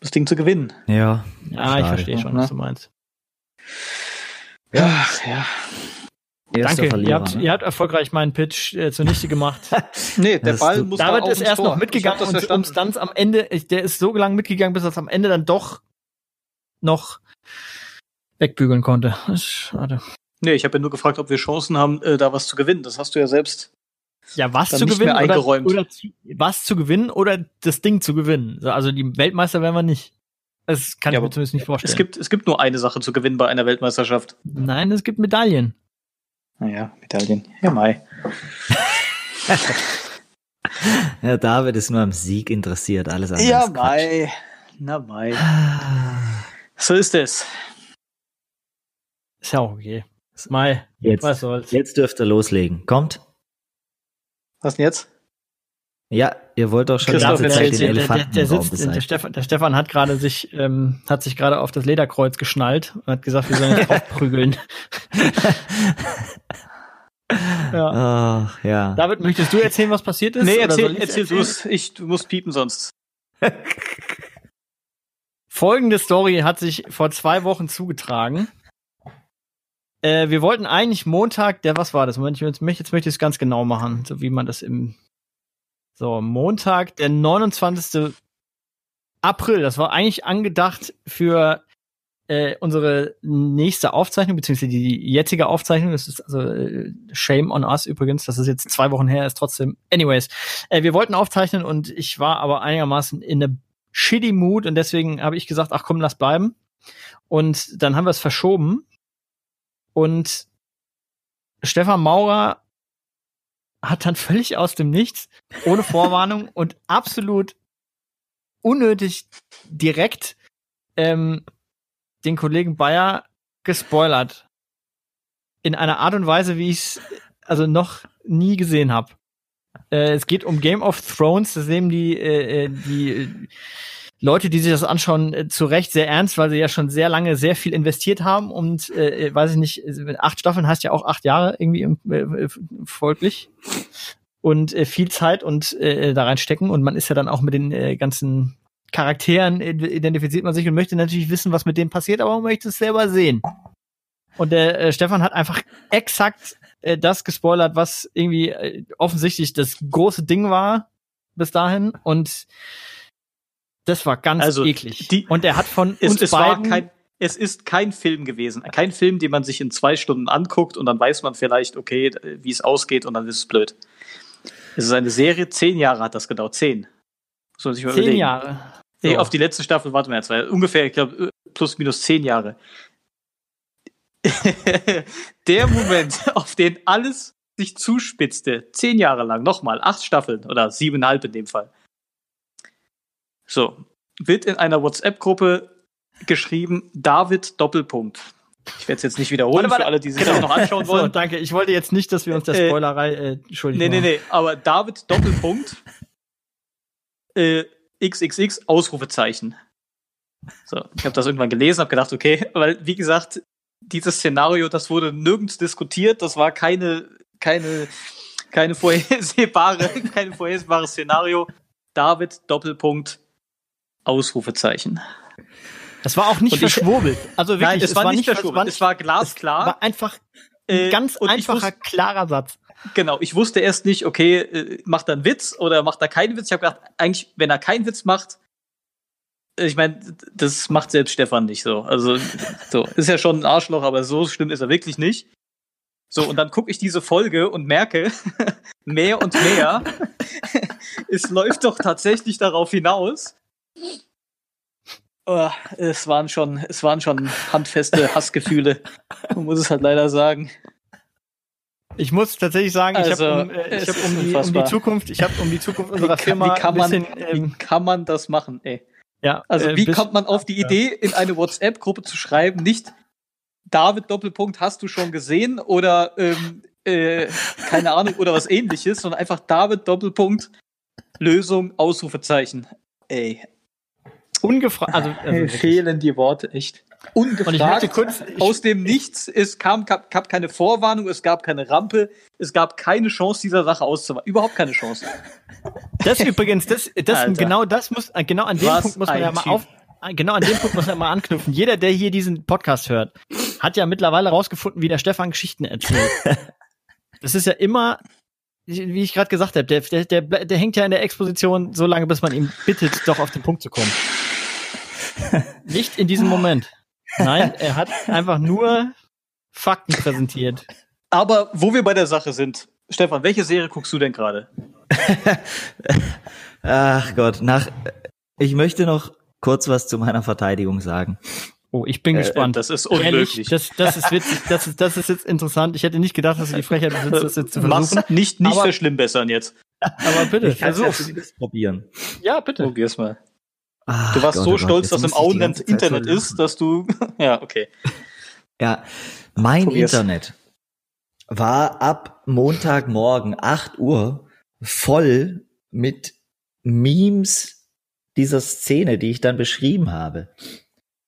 Das Ding zu gewinnen. Ja. Ja, ich verstehe schon, was du meinst. Ja, Ach, ja. Danke, ihr habt, ne? ihr habt erfolgreich meinen Pitch äh, zunichte gemacht. nee, der Ball muss David ist erst Tor. noch mitgegangen und um dann am Ende, der ist so lange mitgegangen, bis er es am Ende dann doch noch wegbügeln konnte. schade. Nee, ich habe ja nur gefragt, ob wir Chancen haben, äh, da was zu gewinnen. Das hast du ja selbst. Ja, was zu gewinnen oder, oder zu, was zu gewinnen oder das Ding zu gewinnen. Also die Weltmeister werden wir nicht. Das kann ja, ich mir zumindest nicht vorstellen. Es gibt, es gibt nur eine Sache zu gewinnen bei einer Weltmeisterschaft. Nein, es gibt Medaillen. Naja, Medaillen. Ja, Mai. ja, David ist nur am Sieg interessiert, alles andere. Ja, Mai. Na, Mai. so ist es. Ist ja auch okay. Mai. Jetzt, was soll's. Jetzt dürft ihr loslegen. Kommt. Was denn jetzt? Ja, ihr wollt doch schon die ganze Zeit den Elefanten der, der, der, sitzt, der, Stefan, der Stefan hat gerade sich ähm, hat sich gerade auf das Lederkreuz geschnallt und hat gesagt, wir sollen jetzt aufprügeln. ja. Ach, ja. David, möchtest du erzählen, was passiert ist? Nee, erzähl, erzähl du es. Ich du musst piepen sonst. Folgende Story hat sich vor zwei Wochen zugetragen. Äh, wir wollten eigentlich Montag, der was war das? Moment, jetzt möchte, jetzt möchte ich es ganz genau machen, so wie man das im so, Montag, der 29. April. Das war eigentlich angedacht für äh, unsere nächste Aufzeichnung, beziehungsweise die jetzige Aufzeichnung. Das ist also äh, Shame on us übrigens. Das ist jetzt zwei Wochen her, ist trotzdem. Anyways, äh, wir wollten aufzeichnen und ich war aber einigermaßen in a shitty Mood und deswegen habe ich gesagt, ach komm, lass bleiben. Und dann haben wir es verschoben und Stefan Maurer hat dann völlig aus dem Nichts, ohne Vorwarnung und absolut unnötig direkt ähm, den Kollegen Bayer gespoilert. In einer Art und Weise, wie ich es also noch nie gesehen habe. Äh, es geht um Game of Thrones, das nehmen die, äh, äh die Leute, die sich das anschauen, äh, zu Recht sehr ernst, weil sie ja schon sehr lange sehr viel investiert haben und äh, äh weiß ich nicht, acht Staffeln heißt ja auch acht Jahre irgendwie im, äh, folglich. Und äh, viel Zeit und äh, da reinstecken. Und man ist ja dann auch mit den äh, ganzen Charakteren identifiziert man sich und möchte natürlich wissen, was mit denen passiert, aber man möchte es selber sehen. Und der äh, Stefan hat einfach exakt äh, das gespoilert, was irgendwie äh, offensichtlich das große Ding war bis dahin. Und das war ganz also eklig. Die, und er hat von es, uns es beiden kein, es ist kein Film gewesen. Kein Film, den man sich in zwei Stunden anguckt und dann weiß man vielleicht, okay, wie es ausgeht und dann ist es blöd. Es ist eine Serie, zehn Jahre hat das gedauert. Zehn. Muss man sich mal zehn überlegen. Jahre. So. auf die letzte Staffel, warte mal, jetzt war ungefähr, ich glaube, plus minus zehn Jahre. Der Moment, auf den alles sich zuspitzte, zehn Jahre lang, nochmal, acht Staffeln oder siebeneinhalb in dem Fall. So, wird in einer WhatsApp-Gruppe geschrieben, David Doppelpunkt. Ich werde es jetzt nicht wiederholen warte, warte, für alle, die sich genau. das noch anschauen wollen. So, danke, ich wollte jetzt nicht, dass wir uns der äh, Spoilerei, äh, entschuldigen. Nee, nee, nee, aber David Doppelpunkt, äh, XXX, Ausrufezeichen. So, ich habe das irgendwann gelesen, habe gedacht, okay, weil wie gesagt, dieses Szenario, das wurde nirgends diskutiert, das war keine, keine, keine vorhersehbare, kein vorhersehbares Szenario. David Doppelpunkt Ausrufezeichen. Das war auch nicht und verschwurbelt. also wirklich, Nein, es, es war, war, nicht verschwurbelt. War nicht, es war glasklar. Es war einfach ein äh, ganz einfacher, wusste, klarer Satz. Genau, ich wusste erst nicht, okay, äh, macht er einen Witz oder macht er keinen Witz. Ich habe gedacht, eigentlich, wenn er keinen Witz macht, äh, ich meine, das macht selbst Stefan nicht so. Also, so, ist ja schon ein Arschloch, aber so schlimm ist er wirklich nicht. So, und dann gucke ich diese Folge und merke mehr und mehr, es läuft doch tatsächlich darauf hinaus, Oh, es waren schon, es waren schon handfeste Hassgefühle. Man muss es halt leider sagen. Ich muss tatsächlich sagen, ich Also, habe um, äh, ich hab um, die, um die. Zukunft, ich habe um die Zukunft Wie unserer kann, Firma wie, kann man, bisschen, wie ähm, kann man das machen, ey? ja, Also äh, wie kommt man auf die Idee, in eine WhatsApp-Gruppe zu schreiben, nicht David Doppelpunkt hast du schon gesehen oder ähm, äh, keine Ahnung oder was ähnliches, sondern einfach David Doppelpunkt Lösung Ausrufezeichen. Ey, ungefragt, also, also fehlen die Worte echt. und ich möchte Ungefragt. kurz, aus dem Nichts, es kam, gab, gab keine Vorwarnung, es gab keine Rampe, es gab keine Chance, dieser Sache auszuweichen. Überhaupt keine Chance. das übrigens, das, das Alter. genau das muss, äh, genau an dem Was Punkt muss man ja mal auf, äh, genau an dem Punkt muss man ja mal anknüpfen. Jeder, der hier diesen Podcast hört, hat ja mittlerweile rausgefunden, wie der Stefan Geschichten erzählt. Das ist ja immer, wie ich gerade gesagt habe, der, der, der, der hängt ja in der Exposition so lange, bis man ihn bittet, doch auf den Punkt zu kommen. Nicht in diesem Moment. Nein, er hat einfach nur Fakten präsentiert. Aber wo wir bei der Sache sind, Stefan, welche Serie guckst du denn gerade? Ach Gott, nach. Ich möchte noch kurz was zu meiner Verteidigung sagen. Oh, ich bin Äh, gespannt. Das ist Ehrlich, unmöglich. das, das ist witzig, das ist, das ist jetzt interessant. Ich hätte nicht gedacht, dass du die Frechheit besitzt, das jetzt zu versuchen. Mach's nicht, nicht Aber- verschlimmbessern jetzt. Aber bitte, Ich kann es ja probieren. Ja, bitte. Probier's mal. Ach Du warst Gott, so oh Gott, stolz, dass im Auenland Internet lachen. ist, dass du. ja, okay. Ja, mein Probier's. Internet war ab Montagmorgen 8 Uhr voll mit Memes dieser Szene, die ich dann beschrieben habe.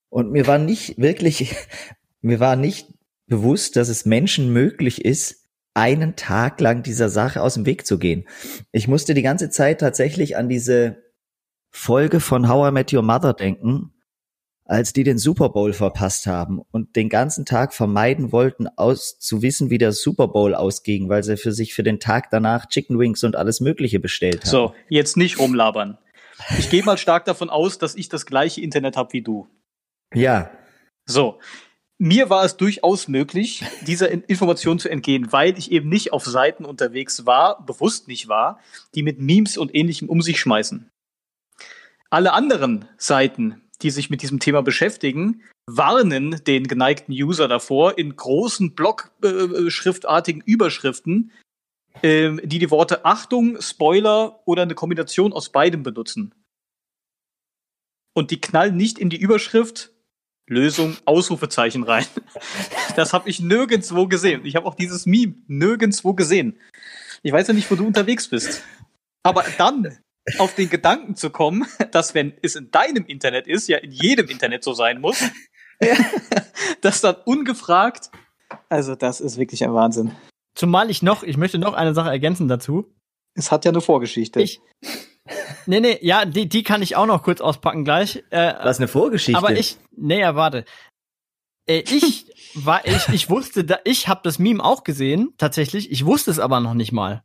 Und mir war nicht wirklich, mir war nicht bewusst, dass es Menschen möglich ist, einen Tag lang dieser Sache aus dem Weg zu gehen. Ich musste die ganze Zeit tatsächlich an diese Folge von How I Met Your Mother denken, als die den Super Bowl verpasst haben und den ganzen Tag vermeiden wollten, aus zu wissen, wie der Super Bowl ausging, weil sie für sich für den Tag danach Chicken Wings und alles Mögliche bestellt haben. So, jetzt nicht rumlabern. Ich gehe mal stark davon aus, dass ich das gleiche Internet habe wie du. Ja, So. Mir war es durchaus möglich, dieser In- Information zu entgehen, weil ich eben nicht auf Seiten unterwegs war, bewusst nicht war, die mit Memes und ähnlichem um sich schmeißen. Alle anderen Seiten, die sich mit diesem Thema beschäftigen, warnen den geneigten User davor, in großen Blockschriftartigen Überschriften, ähm, die die Worte Achtung, Spoiler oder eine Kombination aus beidem benutzen. Und die knallen nicht in die Überschrift Lösung Ausrufezeichen rein. Das habe ich nirgendwo gesehen. Ich habe auch dieses Meme nirgendwo gesehen. Ich weiß ja nicht, wo du unterwegs bist. Aber dann auf den Gedanken zu kommen, dass wenn es in deinem Internet ist, ja in jedem Internet so sein muss, dass dann ungefragt, also das ist wirklich ein Wahnsinn. Zumal ich noch, ich möchte noch eine Sache ergänzen dazu. Es hat ja eine Vorgeschichte. Ich, nee, nee, ja, die, die kann ich auch noch kurz auspacken gleich. Äh, was eine Vorgeschichte. aber ich, nee, ja, warte. Äh, ich war, ich, ich wusste, da, ich habe das Meme auch gesehen, tatsächlich. Ich wusste es aber noch nicht mal,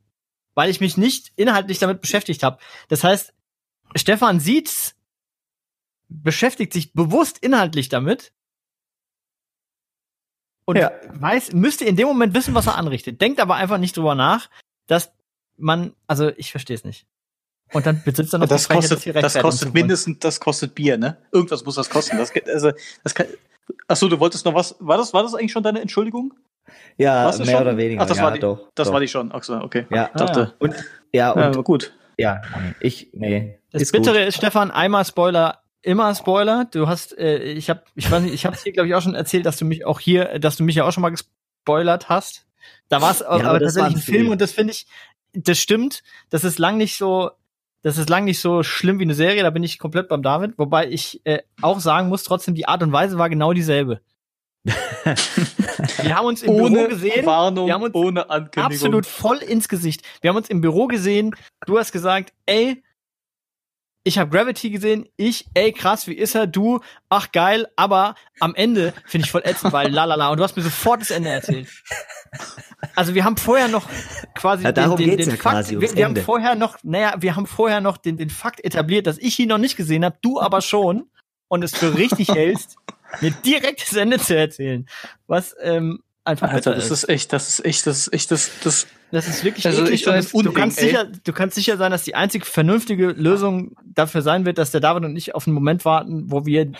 weil ich mich nicht inhaltlich damit beschäftigt habe. Das heißt, Stefan sieht's, beschäftigt sich bewusst inhaltlich damit und Ja. weiß, müsste in dem Moment wissen, was er anrichtet. Denkt aber einfach nicht drüber nach, dass man, also ich verstehe es nicht. Und dann besitzt er noch das kostet, das kostet mindestens, das kostet Bier, ne? Irgendwas muss das kosten. Das, also, das kann, ach so, du wolltest noch was, war das, war das eigentlich schon deine Entschuldigung? Ja, mehr schon? oder weniger. Ach, das ja, war die, doch. das doch. war die schon. Ach so, okay. Ja. Ich dachte, Und ja, ja, und gut. ja, ich nee. Das ist gut. Bittere ist, Stefan, einmal Spoiler, immer Spoiler. Du hast, äh, ich habe, ich weiß nicht, ich habe dir glaube ich auch schon erzählt, dass du mich auch hier, dass du mich ja auch schon mal gespoilert hast. Da war es aber, aber das tatsächlich ein Film und das finde ich, das stimmt. Das ist lang nicht so, das ist lang nicht so schlimm wie eine Serie. Da bin ich komplett beim David. Wobei ich äh, auch sagen muss, trotzdem die Art und Weise war genau dieselbe. Wir haben uns im Büro Ohne gesehen. Warnung, wir haben uns ohne Ankündigung. absolut voll ins Gesicht. Wir haben uns im Büro gesehen. Du hast gesagt, ey, ich habe Gravity gesehen. Ich, ey, krass, wie ist er? Du, ach geil. Aber am Ende finde ich voll ätzend, weil lalala. Und du hast mir sofort das Ende erzählt. Also wir haben vorher noch quasi Ja, den, den, den ja Fakt, wir, wir haben vorher noch, naja, wir haben vorher noch den, den Fakt etabliert, dass ich ihn noch nicht gesehen habe, du aber schon und es für richtig hältst, mir direkt das Ende zu erzählen. Was, ähm, einfach Alter, besser das ist echt, das ist echt, das ist echt, das, das, Das ist wirklich Also eklig ich es, du, kannst ey. sicher, du kannst sicher sein, dass die einzig vernünftige Lösung dafür sein wird, dass der David und ich auf einen Moment warten, wo wir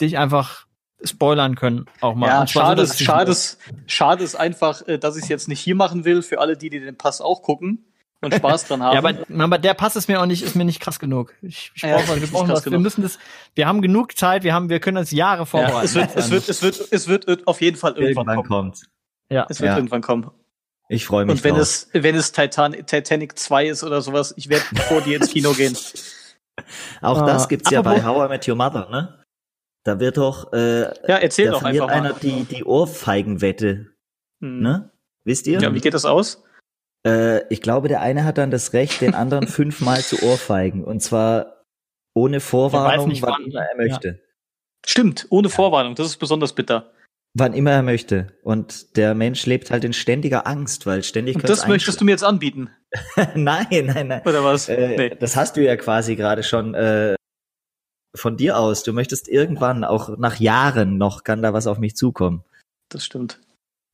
dich einfach spoilern können. Auch mal. ja, schade, ist, schade, ist, schade ist einfach, äh, dass ich es jetzt nicht hier machen will, für alle, die, die den Pass auch gucken und Spaß dran haben. Ja, aber, aber der Pass ist mir auch nicht, ist mir nicht krass genug. Ich, ich Ja, brauch, was, wir brauchen was. Wir müssen das, wir haben genug Zeit, wir haben, wir können das Jahre ja, vorbereiten. es, wird, es, wird, es, wird, es wird auf jeden Fall irgendwann, Irgendwann kommen. kommt. ja. Es wird Ja. irgendwann kommen. Ich freue mich Und wenn drauf. es, wenn es Titan Titanic 2 ist oder sowas, ich werde vor dir ins Kino gehen. Auch Ah, das gibt's ja bei How I Met Your Mother, ne? Da wird doch, äh, Ja, erzähl da doch einfach einer mal. die, die Ohrfeigenwette, Hm. ne? Wisst ihr? Ja, wie geht das aus? Äh, ich glaube, der eine hat dann das Recht, den anderen fünfmal zu ohrfeigen. Und zwar ohne Vorwarnung, nicht, wann wann. immer er möchte. Stimmt, ohne Vorwarnung, das ist besonders bitter. Wann immer er möchte. Und der Mensch lebt halt in ständiger Angst, weil ständig Und das möchtest du mir jetzt anbieten, Nein, nein, nein. oder was? Äh, nee. Das hast du ja quasi gerade schon äh, von dir aus. Du möchtest irgendwann, auch nach Jahren noch, kann da was auf mich zukommen. Das stimmt.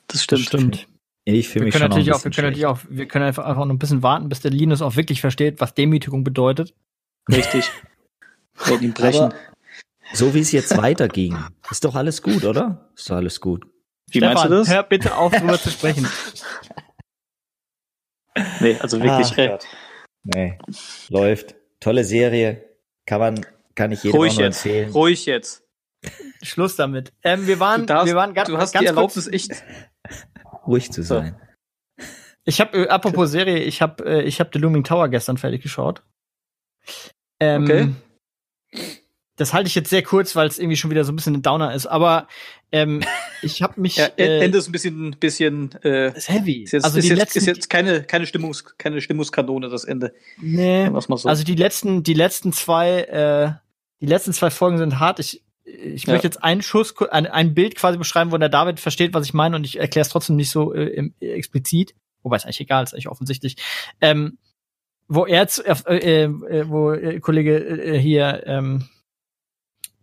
Das Das stimmt. Ich fühle Wir mich können schon natürlich auch, wir können natürlich auch, wir können einfach, einfach noch ein bisschen warten, bis der Linus auch wirklich versteht, was Demütigung bedeutet. Richtig. Werden ihn brechen. Aber so wie es jetzt weiterging, ist doch alles gut, oder? Ist doch alles gut. Wie meinst du Stefan, das? Hör bitte auf, drüber zu sprechen. Nee, also wirklich. Ach äh. Nee, läuft. Tolle Serie. Kann man, kann ich jedem ruhig nur jetzt. empfehlen. Ruhig jetzt. Schluss damit. Ähm, wir waren, darfst, wir waren ganz, du hast ganz die Erlaubnis kurz, echt. Ruhig zu So. sein. Ich habe, äh, apropos Serie, ich habe, äh, ich habe The Looming Tower gestern fertig geschaut. Ähm, Okay. Das halte ich jetzt sehr kurz, weil es irgendwie schon wieder so ein bisschen ein Downer ist. Aber ähm, ich habe mich. Ja, äh, Ende ist ein bisschen, bisschen äh, ist heavy. ist jetzt, also ist die jetzt, letzten, ist jetzt keine, keine, Stimmungs, keine Stimmungskanone, das Ende. nee, so. Also die letzten, die letzten zwei, äh, die letzten zwei Folgen sind hart. Ich, ich Ja. möchte jetzt einen Schuss, ein, ein Bild quasi beschreiben, wo der David versteht, was ich meine, und ich erkläre es trotzdem nicht so äh, im- explizit. Wobei es eigentlich egal ist, eigentlich offensichtlich. Ähm, wo er zu, äh, äh, äh, wo äh, Kollege äh, hier ähm,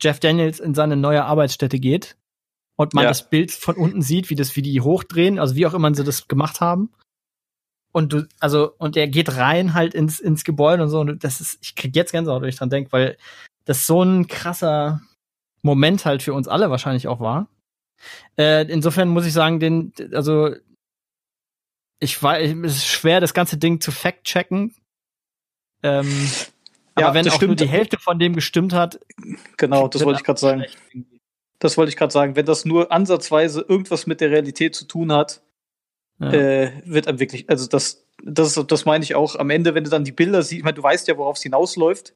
Jeff Daniels in seine neue Arbeitsstätte geht und man Ja. das Bild von unten sieht, wie das, wie die hochdrehen, also wie auch immer sie das gemacht haben. Und du, also, und er geht rein halt ins, ins Gebäude und so, und das ist, ich krieg jetzt Gänsehaut, wenn ich dran denke, weil das so ein krasser Moment halt für uns alle wahrscheinlich auch war. Äh, insofern muss ich sagen, den, also, ich war, es ist schwer, das ganze Ding zu fact-checken. Ähm, Ja, aber wenn auch nur stimmt. die Hälfte von dem gestimmt hat, Genau, das wollte ich gerade sagen. Das wollte ich gerade sagen. Wenn das nur ansatzweise irgendwas mit der Realität zu tun hat, Ja. äh, wird einem wirklich, also das, das, das meine ich auch. Am Ende, wenn du dann die Bilder siehst, ich meine, du weißt ja, worauf es hinausläuft,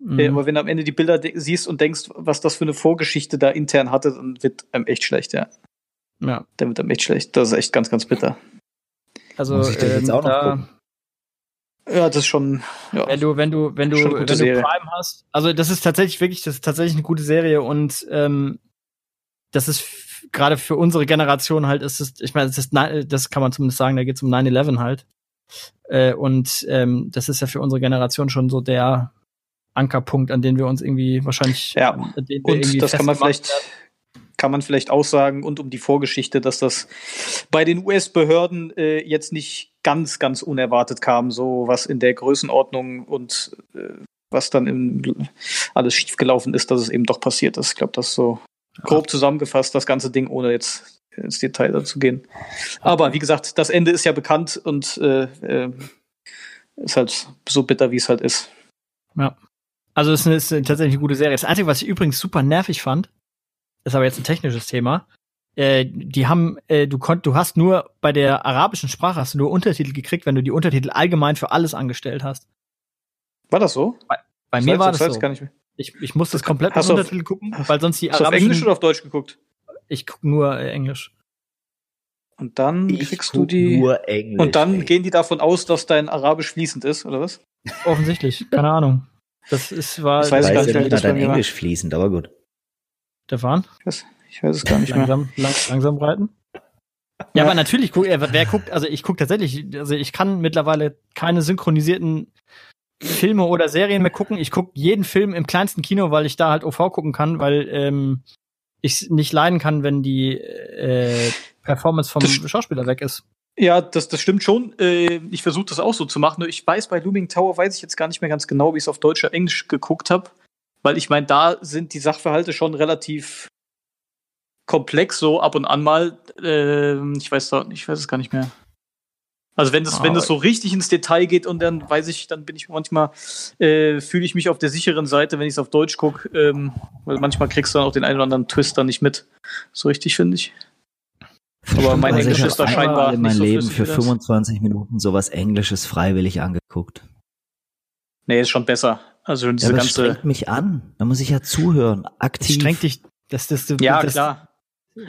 äh, Mhm. aber wenn du am Ende die Bilder de- siehst und denkst, was das für eine Vorgeschichte da intern hatte, dann wird einem echt schlecht, ja. ja. Dann wird einem echt schlecht. Das ist echt ganz, ganz bitter. Also, Muss ich das jetzt ähm, auch noch da, gucken? Ja, das ist schon, ja. wenn du, wenn du, wenn du, wenn gute du Serie. Prime hast, also das ist tatsächlich wirklich, das ist tatsächlich eine gute Serie und ähm, das ist gerade für unsere Generation halt, ist es, ich meine, das ist, das kann man zumindest sagen, da geht es um 9-11 halt. Äh, und ähm, das ist ja für unsere Generation schon so der Ankerpunkt, an den wir uns irgendwie wahrscheinlich, Ja. Und das kann man vielleicht, kann man vielleicht auch sagen, und um die Vorgeschichte, dass das bei den US-Behörden äh, jetzt nicht ganz, ganz unerwartet kam, so was in der Größenordnung und äh, was dann im, alles schiefgelaufen ist, dass es eben doch passiert ist. Ich glaube, das ist so grob zusammengefasst, das ganze Ding, ohne jetzt ins Detail dazu gehen. Aber wie gesagt, das Ende ist ja bekannt und äh, äh, ist halt so bitter, wie es halt ist. Also es ist, eine, ist tatsächlich eine gute Serie. Das Einzige, was ich übrigens super nervig fand, ist aber jetzt ein technisches Thema. Äh, die haben, äh, du konnt, du hast nur bei der arabischen Sprache hast du nur Untertitel gekriegt, wenn du die Untertitel allgemein für alles angestellt hast. War das so? Bei Ich mir war ich das so. Ich, ich muss das komplett mit Hast auf- Untertitel gucken, weil sonst die Hast du auf arabischen. Englisch oder auf Deutsch geguckt? ich guck nur äh, Englisch. Und dann Ich kriegst du die. nur Englisch. Und dann ey. gehen die davon aus, dass dein Arabisch fließend ist, oder was? Offensichtlich, keine Ahnung. Das ist war Das Ich weiß ich weiß gar nicht, wie das dein war. Englisch fließend, aber gut. Stefan. Ich weiß es gar nicht mehr. langsam, lang, langsam reiten. Ja, Ja. aber natürlich, guck, wer guckt, also ich gucke tatsächlich, also ich kann mittlerweile keine synchronisierten Filme oder Serien mehr gucken. Ich gucke jeden Film im kleinsten Kino, weil ich da halt OV gucken kann, weil ähm, ich nicht leiden kann, wenn die äh, Performance vom Schauspieler weg ist. Ja, das, das stimmt schon. Äh, ich versuche das auch so zu machen. Nur ich weiß, bei Looming Tower weiß ich jetzt gar nicht mehr ganz genau, wie ich es auf Deutsch oder Englisch geguckt habe. Weil ich meine, da sind die Sachverhalte schon relativ komplex, so ab und an mal. Äh, ich weiß da, ich weiß es gar nicht mehr. Also wenn das, wenn das so richtig ins Detail geht und dann weiß ich, dann bin ich manchmal, äh, fühle ich mich auf der sicheren Seite, wenn ich es auf Deutsch gucke, ähm, weil manchmal kriegst du dann auch den einen oder anderen Twist dann nicht mit. So richtig, finde ich. Aber mein also Englisch ist da scheinbar in mein so Leben für 25 Minuten sowas Englisches freiwillig angeguckt. Nee, ist schon besser. Also diese ja, das ganze. strengt mich an. Da muss ich ja zuhören, aktiv. Das strengt dich. Das, das, das, ja, das, klar.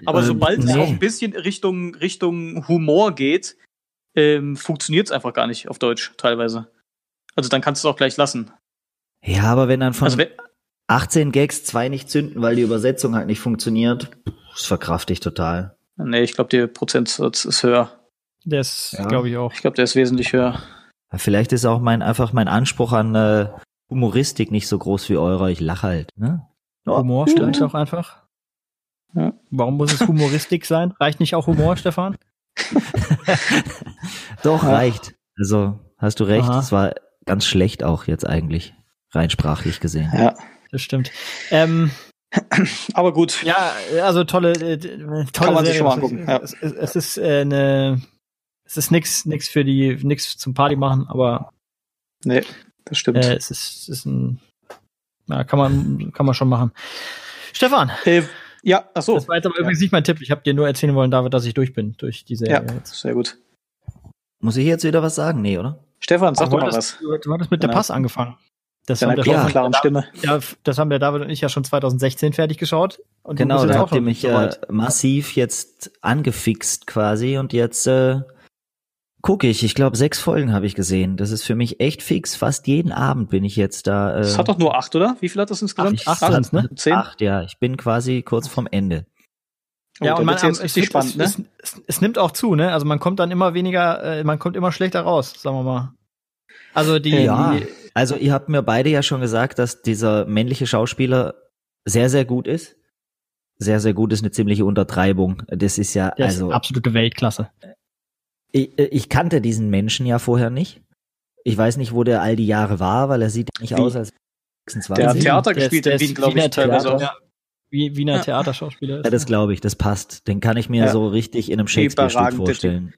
Aber ähm, sobald nee. es auch ein bisschen Richtung, Richtung Humor geht, ähm, funktioniert es einfach gar nicht auf Deutsch teilweise. Also dann kannst du es auch gleich lassen. Ja, aber wenn dann von also, wenn, 18 Gags zwei nicht zünden, weil die Übersetzung halt nicht funktioniert, das verkraft ich total. Nee, ich glaube, der Prozentsatz ist höher. Der ist, ja. glaube ich, auch. Ich glaube, der ist wesentlich höher. Ja, vielleicht ist auch mein einfach mein Anspruch an äh, Humoristik nicht so groß wie eurer. Ich lache halt. Ne? Ja, Humor stimmt auch einfach. Ja. Warum muss es Humoristik sein? Reicht nicht auch Humor, Stefan? Doch, reicht. Also, hast du recht. Es war ganz schlecht auch jetzt eigentlich, rein sprachlich gesehen. Ja, das stimmt. Ähm, aber gut. Ja, also tolle, äh, tolle Kann man Serie. sich schon mal angucken. Ja. Es, es, es ist äh, eine, es ist nix, nix für die, nix zum Party machen, aber. Nee, das stimmt. Äh, es ist, es ist ein, ja, kann man, kann man schon machen. Stefan. Äh, ja, ach so. Das war jetzt aber ja. übrigens nicht mein Tipp. Ich habe dir nur erzählen wollen, David, dass ich durch bin durch diese. Ja, sehr gut. Muss ich jetzt wieder was sagen? Nee, oder? Stefan, sag doch mal was. Du, du hattest mit der Pass angefangen. Das haben, ja, klaren Stimme. Ja, das haben der David und ich ja schon 2016 fertig geschaut. Und genau, da habt ihr mich ja massiv jetzt angefixt quasi und jetzt äh, gucke ich. Ich glaube, sechs Folgen habe ich gesehen. Das ist für mich echt fix. Fast jeden Abend bin ich jetzt da. Äh, das hat doch nur acht, oder? Wie viel hat das insgesamt? Acht, acht, acht ne? Zehn? Acht, ja. Ich bin quasi kurz vorm Ende. Oh, ja, und man, es, es, spannend, ne? es, es, es, nimmt auch zu, ne? Also man kommt dann immer weniger, äh, man kommt immer schlechter raus, sagen wir mal. Also die, ja. die also ihr habt mir beide ja schon gesagt, dass dieser männliche Schauspieler sehr, sehr gut ist. Sehr, sehr gut ist eine ziemliche Untertreibung. Das ist ja Der also ist absolute Weltklasse. Ich, ich, kannte diesen Menschen ja vorher nicht. Ich weiß nicht, wo der all die Jahre war, weil er sieht nicht Wie? aus als 26. Der hat Theater der gespielt ist, in Wien, glaube ich, teilweise auch. Ja. Wie, Wiener ja. Theaterschauspieler ist. Ja, das glaube ich, das passt. Den kann ich mir ja. so richtig in einem Shakespeare-Stück vorstellen.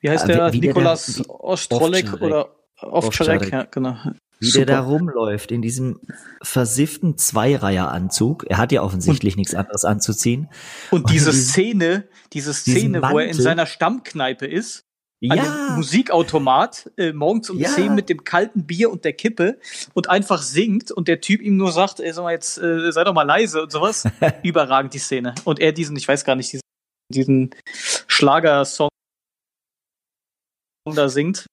Wie heißt der? Wie, Nikolas Ostrolek oder Ovtcharek? Ja, genau. Wie Super. der da rumläuft in diesem versifften Zweireiheranzug. Er hat ja offensichtlich nichts anderes anzuziehen. Und, Und diese Szene, diese Szene, wo er in seiner Stammkneipe ist, ja. an dem Musikautomat, äh, morgens um ja. 10 mit dem kalten Bier und der Kippe und einfach singt und der Typ ihm nur sagt, ey, sag mal jetzt, äh, sei doch mal leise und sowas. Überragend die Szene. Und er diesen, ich weiß gar nicht, diesen, diesen Schlagersong da singt.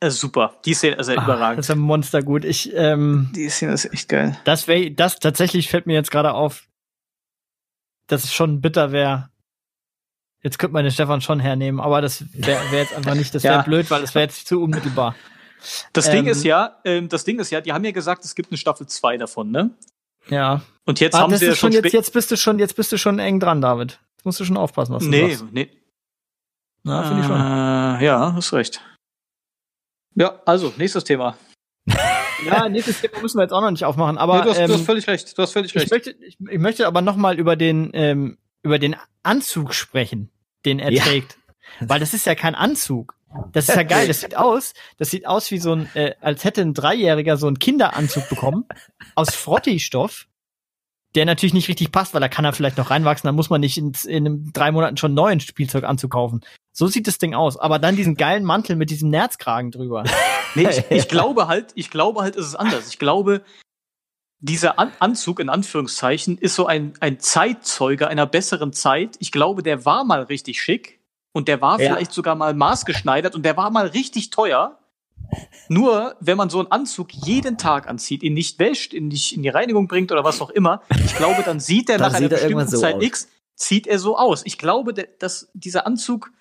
Äh, super. Die Szene ist ja überragend. Das ist ein Monster gut. Ich, ähm, die Szene ist echt geil. Das wäre, das tatsächlich fällt mir jetzt gerade auf, dass es schon bitter wäre. Jetzt könnte man den Stefan schon hernehmen, aber das wäre wär jetzt einfach nicht, das wäre ja. blöd, weil es wäre jetzt zu unmittelbar. Das ähm, Ding ist ja, ähm, das Ding ist ja, die haben ja gesagt, es gibt eine Staffel 2 davon, ne? Ja. Und jetzt ah, haben sie ja schon jetzt, jetzt bist du schon, jetzt bist du schon eng dran, David. Jetzt musst du schon aufpassen, was du nee, sagst. Nee, nee. Na, finde ich schon. Äh, ja, hast recht. Ja, also, nächstes Thema. ja, nächstes Thema müssen wir jetzt auch noch nicht aufmachen, aber. Nee, du, hast, ähm, du, hast, völlig recht, du hast völlig recht. Ich möchte, ich, ich möchte aber noch mal über den, ähm, über den Anzug sprechen, den er ja. trägt. Weil das ist ja kein Anzug. Das ist ja geil. Das sieht aus, das sieht aus wie so ein, äh, als hätte ein Dreijähriger so einen Kinderanzug bekommen aus Frotti-Stoff der natürlich nicht richtig passt, weil da kann er vielleicht noch reinwachsen, dann muss man nicht in, in drei Monaten schon einen neuen Spielzeuganzug kaufen. So sieht das Ding aus. Aber dann diesen geilen Mantel mit diesem Nerzkragen drüber. nee, ich, ich glaube halt, ich glaube halt, ist es anders. Ich glaube, dieser An Anzug in Anführungszeichen ist so ein, ein Zeitzeuge einer besseren Zeit. Ich glaube, der war mal richtig schick und der war ja. vielleicht sogar mal maßgeschneidert und der war mal richtig teuer. Nur, wenn man so einen Anzug jeden Tag anzieht, ihn nicht wäscht, ihn nicht in die Reinigung bringt oder was auch immer, ich glaube, dann sieht er nach einer bestimmten so Zeit aus. X, zieht er so aus. Ich glaube, dass dieser Anzug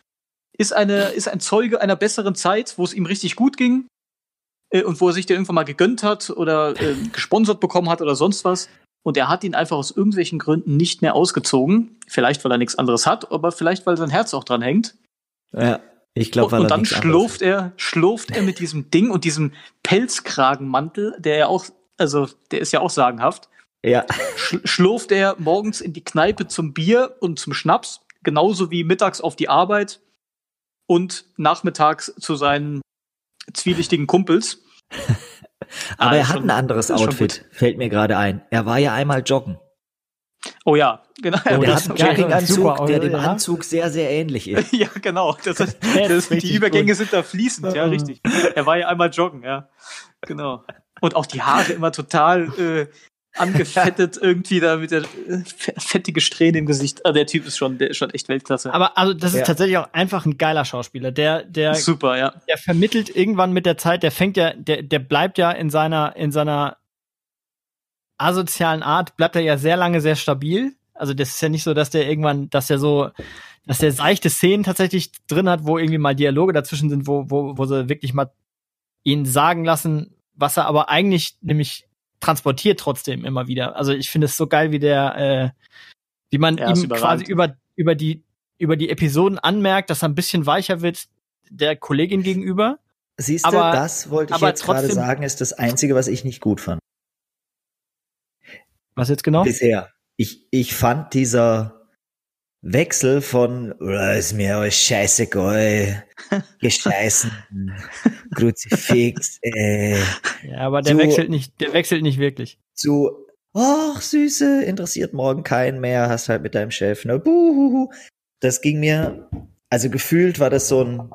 ist, eine, ist ein Zeuge einer besseren Zeit, wo es ihm richtig gut ging äh, und wo er sich den irgendwann mal gegönnt hat oder äh, gesponsert bekommen hat oder sonst was. und er hat ihn einfach aus irgendwelchen Gründen nicht mehr ausgezogen. Vielleicht, weil er nichts anderes hat, aber vielleicht, weil sein Herz auch dran hängt. Ja, ich glaube, und, und dann schlurft er, schlurft er mit diesem Ding und diesem Pelzkragenmantel, der ja auch, also der ist ja auch sagenhaft. Ja. Sch schlurft er morgens in die Kneipe zum Bier und zum Schnaps, genauso wie mittags auf die Arbeit und nachmittags zu seinen zwielichtigen Kumpels. Aber ah, er hat schon, ein anderes Outfit, fällt mir gerade ein. Er war ja einmal joggen. Oh ja, genau. Und er hat einen Jogginganzug, der dem ja. Anzug sehr, sehr ähnlich ist. ja, genau. Das ist, das, die Übergänge gut. sind da fließend, ja, richtig. Er war ja einmal joggen, ja. Genau. Und auch die Haare immer total äh, angefettet irgendwie da mit der äh, fettige Strähne im Gesicht. Also der Typ ist schon, der ist schon echt Weltklasse. Aber also das ist ja. tatsächlich auch einfach ein geiler Schauspieler. Der, der, super, ja. Der vermittelt irgendwann mit der Zeit. Der fängt ja, der, der bleibt ja in seiner, in seiner asozialen Art bleibt er ja sehr lange sehr stabil. Also das ist ja nicht so, dass der irgendwann, dass der so, dass der seichte Szenen tatsächlich drin hat, wo irgendwie mal Dialoge dazwischen sind, wo, wo, wo sie wirklich mal ihn sagen lassen, was er aber eigentlich nämlich transportiert trotzdem immer wieder. Also ich finde es so geil, wie der, äh, wie man ja, ihm quasi über, über die, über die Episoden anmerkt, dass er ein bisschen weicher wird der Kollegin gegenüber. Siehst du, das wollte ich jetzt gerade sagen, ist das Einzige, was ich nicht gut fand. Was jetzt genau? Bisher. Ich, ich fand dieser Wechsel von oh, ist mir alles scheißegal, gescheißen, Kruzifix, äh, Ja, aber der zu, wechselt nicht, der wechselt nicht wirklich. Zu, ach Süße, interessiert morgen keinen mehr, hast halt mit deinem Chef, ne, buhuhu. Das ging mir, also gefühlt war das so ein,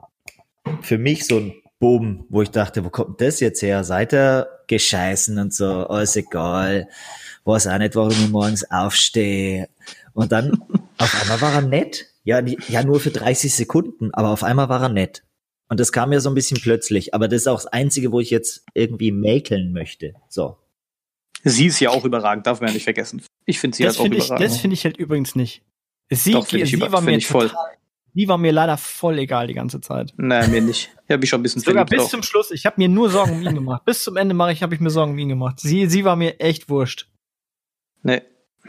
für mich so ein Boom, wo ich dachte, wo kommt das jetzt her? Seid ihr gescheißen und so, alles egal, weiß auch nicht, warum ich morgens aufstehe. Und dann auf einmal war er nett. Ja, ja, nur für 30 Sekunden, aber auf einmal war er nett. Und das kam mir so ein bisschen plötzlich. Aber das ist auch das Einzige, wo ich jetzt irgendwie mäkeln möchte. So. Sie ist ja auch überragend, darf man ja nicht vergessen. Ich finde sie das halt auch ich, überragend. Das finde ich halt übrigens nicht. Sie, Doch, sie über, war mir total, voll. Die war mir leider voll egal die ganze Zeit. Nein, mir nicht. Ich habe mich schon ein bisschen Sogar bis drauf. zum Schluss. Ich habe mir nur Sorgen um ihn gemacht. Bis zum Ende mache ich, habe ich mir Sorgen um ihn gemacht. Sie, sie war mir echt wurscht. Nee.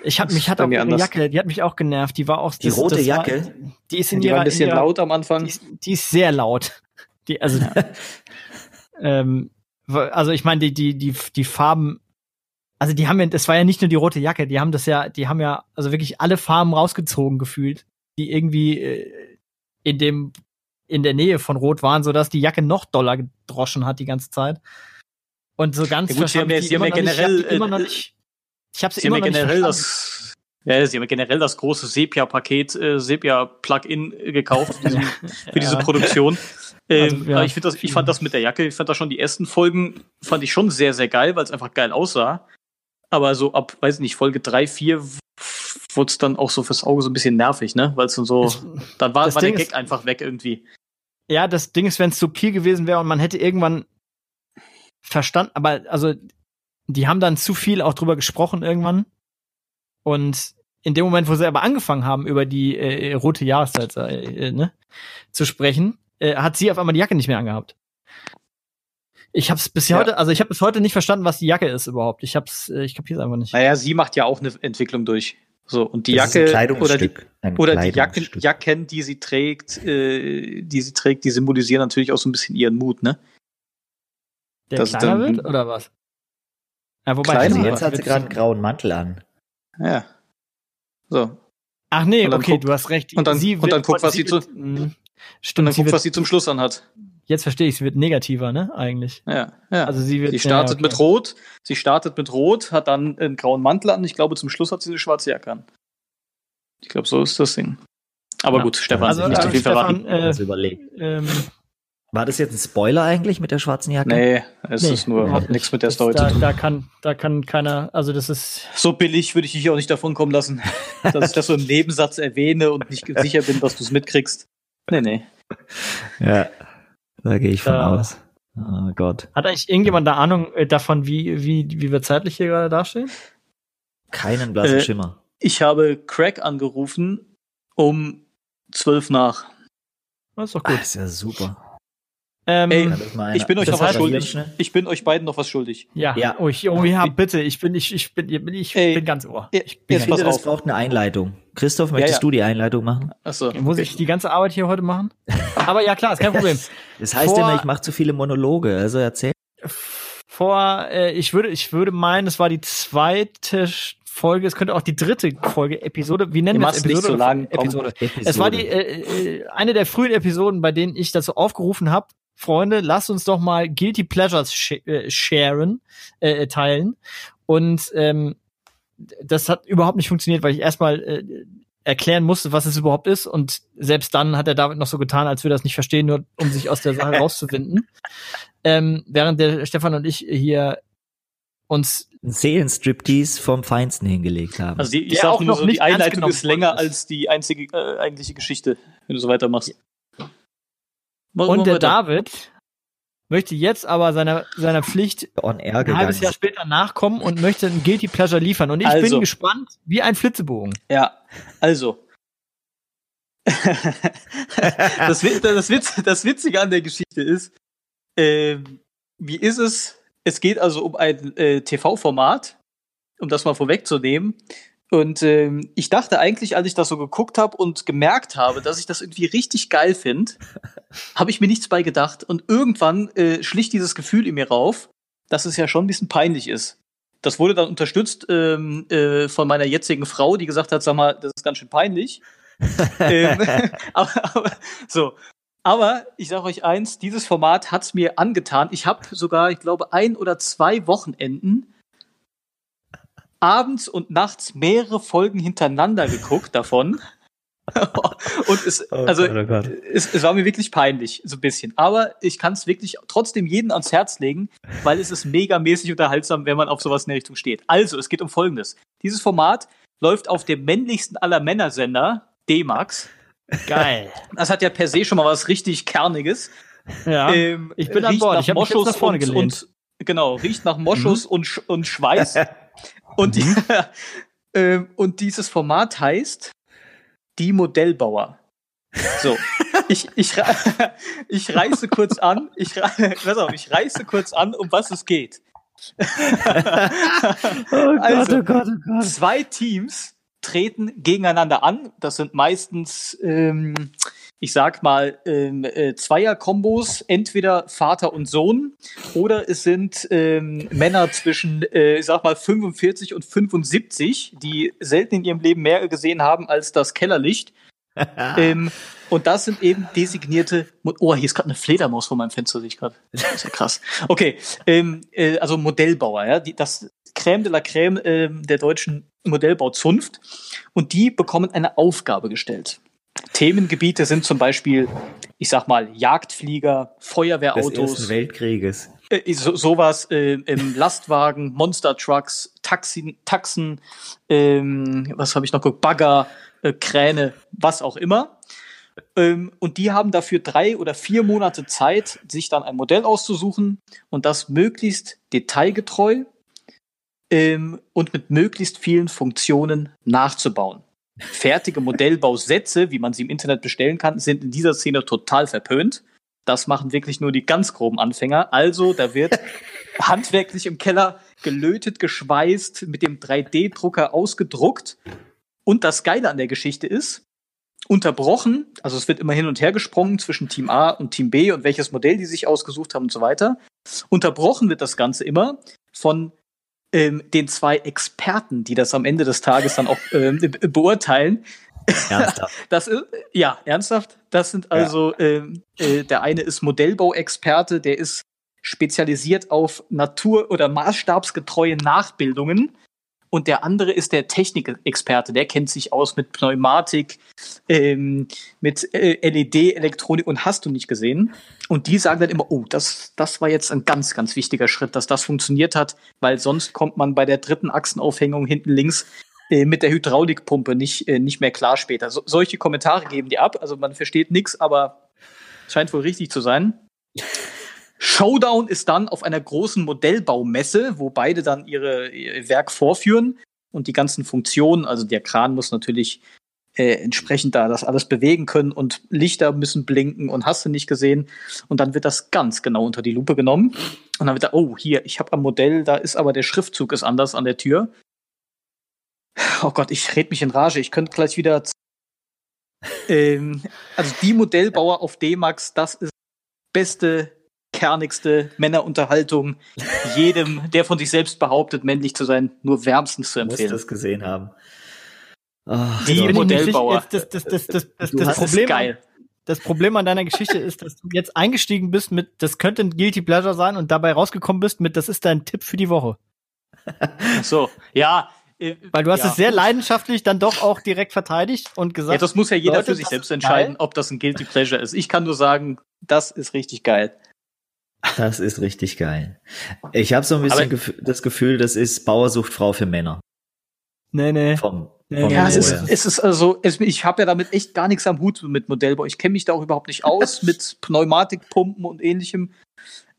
Ich hab mich hat auch ihre Jacke, die hat mich auch genervt. Die war auch die das, rote das Jacke. War, die ist in die ihrer, war ein bisschen ihrer, laut am Anfang. Die ist, die ist sehr laut. Die also ähm, also ich meine die die die die Farben also die haben ja das war ja nicht nur die rote Jacke, die haben das ja die haben ja also wirklich alle Farben rausgezogen gefühlt, die irgendwie äh, in dem in der Nähe von Rot waren, so dass die Jacke noch doller gedroschen hat die ganze Zeit. Und so ganz ja, gut, sie haben ja, sie haben ja generell nicht, äh, nicht ich habe sie immer generell das ja, sie haben generell das große Sepia-Paket, äh, Sepia-Plugin äh, gekauft für, diesen, für diese Produktion. Ähm, also, ja. ich, das, ich fand das mit der Jacke, ich fand das schon die ersten Folgen, fand ich schon sehr, sehr geil, weil es einfach geil aussah. Aber so ab, weiß nicht, Folge 3, 4 wurde es dann auch so fürs Auge so ein bisschen nervig, ne? Weil es dann so, dann war, war der Gag ist, einfach weg irgendwie. Ja, das Ding ist, wenn es subtil gewesen wäre und man hätte irgendwann verstanden, aber also die haben dann zu viel auch drüber gesprochen irgendwann. Und in dem Moment, wo sie aber angefangen haben, über die äh, rote Jahreszeit äh, ne, zu sprechen, äh, hat sie auf einmal die Jacke nicht mehr angehabt. Ich habe es bis ja. heute, also ich habe bis heute nicht verstanden, was die Jacke ist überhaupt. Ich hab's, äh, ich kapier's einfach nicht. Naja, sie macht ja auch eine Entwicklung durch. So und die das Jacke oder die, oder die Jacken, Jacken, die sie trägt, äh, die sie trägt, die symbolisieren natürlich auch so ein bisschen ihren Mut, ne? Der das kleiner dann, wird oder was? Ja, wobei Kleiner, jetzt hat sie gerade einen grauen Mantel an. Ja. So. Ach nee, okay, guck, du hast recht. Und dann, sie und dann guck, was sie, zu, mh, stimmt, und dann guck, was sie zum Schluss anhat. Jetzt verstehe ich, sie wird negativer, ne, eigentlich. Ja, ja. Also sie wird. Sie startet ja, okay. mit Rot, sie startet mit Rot, hat dann einen grauen Mantel an. Ich glaube, zum Schluss hat sie eine schwarze Jacke an. Ich glaube, so ist das Ding. Aber ja. gut, Stefan, also, nicht zu viel Stefan, verraten. Äh, also überlegen. Ähm, war das jetzt ein Spoiler eigentlich mit der schwarzen Jacke? Nee, es nee, ist nur, hat nichts mit der Story da, da kann, da kann keiner, also das ist. So billig würde ich dich auch nicht davon kommen lassen, dass ich das so im Nebensatz erwähne und nicht sicher bin, dass du es mitkriegst. Nee, nee. Ja, da gehe ich von da, aus. Oh Gott. Hat eigentlich irgendjemand da Ahnung äh, davon, wie, wie, wie wir zeitlich hier gerade dastehen? Keinen blassen äh, Schimmer. Ich habe Craig angerufen um zwölf nach. Das ist doch gut. Das ist ja super. Ähm, Ey, Ich bin euch Das noch was schuldig. Ich bin euch beiden noch was schuldig. ja. Ja. Oh, ich, oh ja, bitte. Ich bin, ich, ich bin, ich bin, ich Ey, bin ganz ohr. Ich bin jetzt Ich ganz finde, das braucht eine Einleitung. Christoph, möchtest ja. du die Einleitung machen? Achso. Muss ich die ganze Arbeit hier heute machen? Aber ja, klar, ist kein Problem. Das heißt Vor- immer, ich mache zu viele Monologe, also erzähl. Vor, äh, ich würde, ich würde meinen, es war die zweite Folge, es könnte auch die dritte Folge, Episode, wie nennen wir es? Episode so lang. Episode. Episode. Es war die, äh, äh, eine der frühen Episoden, bei denen ich dazu aufgerufen habe, Freunde, lasst uns doch mal Guilty Pleasures sh äh, sharen, äh, teilen. Und ähm, das hat überhaupt nicht funktioniert, weil ich erstmal äh, erklären musste, was es überhaupt ist. Und selbst dann hat der David noch so getan, als würde er das nicht verstehen, nur um sich aus der Sache rauszuwinden. Ähm, während der Stefan und ich hier uns Seelenstriptease vom Feinsten hingelegt haben. Also die, ich Der sag auch nur noch so, nicht die Einleitung ist länger ist. als die einzige äh, eigentliche Geschichte, wenn du so weitermachst. Und der. David möchte jetzt aber seiner, seiner Pflicht on air ein halbes Jahr später nachkommen und möchte ein Guilty Pleasure liefern. Und ich Also. bin gespannt, wie ein Flitzebogen. Ja, also. das, das, Witz, das Witzige an der Geschichte ist, ähm, wie ist es? Es geht also um ein äh, TV-Format, um das mal vorwegzunehmen. Und ähm, ich dachte eigentlich, als ich das so geguckt habe und gemerkt habe, dass ich das irgendwie richtig geil finde, habe ich mir nichts bei gedacht. Und irgendwann äh, schlich dieses Gefühl in mir rauf, dass es ja schon ein bisschen peinlich ist. Das wurde dann unterstützt ähm, äh, von meiner jetzigen Frau, die gesagt hat, sag mal, das ist ganz schön peinlich. ähm, aber, aber, so. Aber ich sage euch eins, dieses Format hat's mir angetan. Ich habe sogar, ich glaube, ein oder zwei Wochenenden abends und nachts mehrere Folgen hintereinander geguckt davon. und es, Oh also, Gott, oh Gott. Es, es war mir wirklich peinlich, so ein bisschen. Aber ich kann es wirklich trotzdem jedem ans Herz legen, weil es ist megamäßig unterhaltsam, wenn man auf sowas in der Richtung steht. Also, es geht um Folgendes. Dieses Format läuft auf dem männlichsten aller Männersender, D-Max. Geil. Das hat ja per se schon mal was richtig Kerniges. Ja. Ähm, ich bin an Bord. nach Ich habe mich jetzt Moschus nach vorne und, gelehnt. und genau, riecht nach Moschus und, Sch und Schweiß. und, Mhm. ähm, und dieses Format heißt Die Modellbauer. So, ich, ich, ich reiße kurz an, ich, pass auf, ich reiße kurz an, um was es geht. Oh Also, oh Gott, oh Gott. Zwei Teams treten gegeneinander an. Das sind meistens, ähm, ich sag mal, ähm, äh, Zweier-Kombos, entweder Vater und Sohn, oder es sind ähm, Männer zwischen, äh, ich sag mal, 45 und 75, die selten in ihrem Leben mehr gesehen haben als das Kellerlicht. ähm, und das sind eben designierte. Mo oh, hier ist gerade eine Fledermaus vor meinem Fenster, sehe ich gerade. Das ist ja krass. Okay, ähm, äh, also Modellbauer, ja, die, das Crème de la Crème ähm, der deutschen Modellbauzunft. Und die bekommen eine Aufgabe gestellt. Themengebiete sind zum Beispiel, ich sag mal, Jagdflieger, Des Feuerwehrautos, Ersten Weltkrieges. äh, so, sowas äh, im Lastwagen, Monster Trucks, Taxi, Taxen, ähm, was habe ich noch geguckt, Bagger, äh, Kräne, was auch immer. Ähm, und die haben dafür drei oder vier Monate Zeit, sich dann ein Modell auszusuchen und das möglichst detailgetreu ähm, und mit möglichst vielen Funktionen nachzubauen. Fertige Modellbausätze, wie man sie im Internet bestellen kann, sind in dieser Szene total verpönt. Das machen wirklich nur die ganz groben Anfänger. Also, da wird handwerklich im Keller gelötet, geschweißt, mit dem 3D-Drucker ausgedruckt. Und das Geile an der Geschichte ist, unterbrochen, also es wird immer hin und her gesprungen zwischen Team A und Team B und welches Modell die sich ausgesucht haben und so weiter. Unterbrochen wird das Ganze immer von ähm, den zwei Experten, die das am Ende des Tages dann auch ähm, be- beurteilen. Ernsthaft. Das ist, ja, ernsthaft. Das sind also, ähm, äh, der eine ist Modellbauexperte, der ist spezialisiert auf Natur- oder maßstabsgetreue Nachbildungen. Und der andere ist der Technikexperte, der kennt sich aus mit Pneumatik, ähm, mit äh, LED, Elektronik und hast du nicht gesehen. Und die sagen dann immer, oh, das, das war jetzt ein ganz, ganz wichtiger Schritt, dass das funktioniert hat, weil sonst kommt man bei der dritten Achsenaufhängung hinten links äh, mit der Hydraulikpumpe nicht, äh, nicht mehr klar später. So, solche Kommentare geben die ab. Also man versteht nichts, aber scheint wohl richtig zu sein. Showdown ist dann auf einer großen Modellbaumesse, wo beide dann ihre, ihr Werk vorführen und die ganzen Funktionen. Also der Kran muss natürlich äh, entsprechend da das alles bewegen können und Lichter müssen blinken und hast du nicht gesehen. Und dann wird das ganz genau unter die Lupe genommen. Und dann wird da, oh, hier, ich habe am Modell, da ist aber der Schriftzug ist anders an der Tür. Oh Gott, ich red mich in Rage. Ich könnte gleich wieder. ähm, also die Modellbauer auf D-Max, das ist beste, kernigste Männerunterhaltung. Jedem, der von sich selbst behauptet, männlich zu sein, nur wärmstens zu Du musst empfehlen. das gesehen haben. Oh, Die Modellbauer. Das, das, das, das, das, Problem, ist geil. das Problem an deiner Geschichte ist, dass du jetzt eingestiegen bist mit, das könnte ein Guilty Pleasure sein und dabei rausgekommen bist mit, das ist dein Tipp für die Woche. Ach So, ja. äh, Weil du hast ja. es sehr leidenschaftlich dann doch auch direkt verteidigt und gesagt, Ja, das muss ja jeder Leute, für sich selbst entscheiden, geil. ob das ein Guilty Pleasure ist. Ich kann nur sagen, das ist richtig geil. Das ist richtig geil. Ich habe so ein bisschen gef das Gefühl, das ist Bauersuchtfrau für Männer. nee, nee. Vom, Nee, vom Ja, es ist, es ist also, es, ich habe ja damit echt gar nichts am Hut mit Modellbau. Ich kenne mich da auch überhaupt nicht aus mit Pneumatikpumpen und ähnlichem.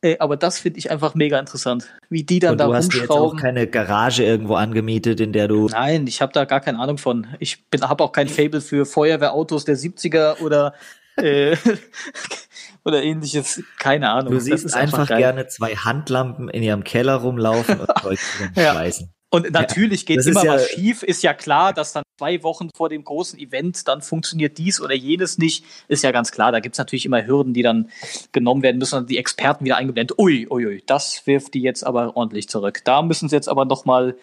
Äh, aber das finde ich einfach mega interessant. Wie die dann Und da du hast dir jetzt auch rumschrauben. keine Garage irgendwo angemietet, in der du Nein, ich habe da gar keine Ahnung von. Ich bin habe auch kein Fable für Feuerwehrautos der 70er oder äh, oder ähnliches. Keine Ahnung. Du siehst einfach geil. gerne zwei Handlampen in ihrem Keller rumlaufen und Zeug Ja. schmeißen. Und natürlich geht das immer ja- was schief. Ist ja klar, dass dann zwei Wochen vor dem großen Event dann funktioniert dies oder jenes nicht. Ist ja ganz klar. Da gibt's natürlich immer Hürden, die dann genommen werden müssen und die Experten wieder eingeblendet. Ui, ui, ui, das wirft die jetzt aber ordentlich zurück. Da müssen sie jetzt aber noch mal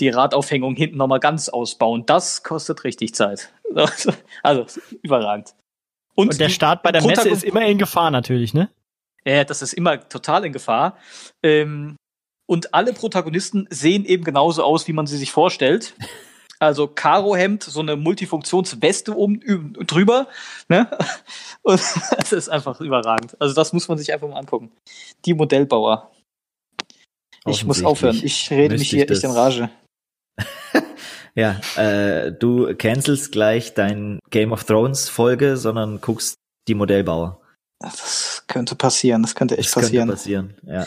die Radaufhängung hinten noch mal ganz ausbauen. Das kostet richtig Zeit. Also überragend. Und der die Start bei der Messe ist immer in Gefahr natürlich, ne? ja, das ist immer total in Gefahr. Ähm, und alle Protagonisten sehen eben genauso aus, wie man sie sich vorstellt. Also Karohemd, so eine Multifunktionsweste oben drüber. Ne? Und das ist einfach überragend. Also das muss man sich einfach mal angucken. Die Modellbauer. Ich muss aufhören. Ich rede mich hier ich echt in Rage. Ja, äh, du cancelst gleich dein Game of Thrones Folge, sondern guckst die Modellbauer. Das könnte passieren. Das könnte echt Das passieren. könnte passieren. Ja.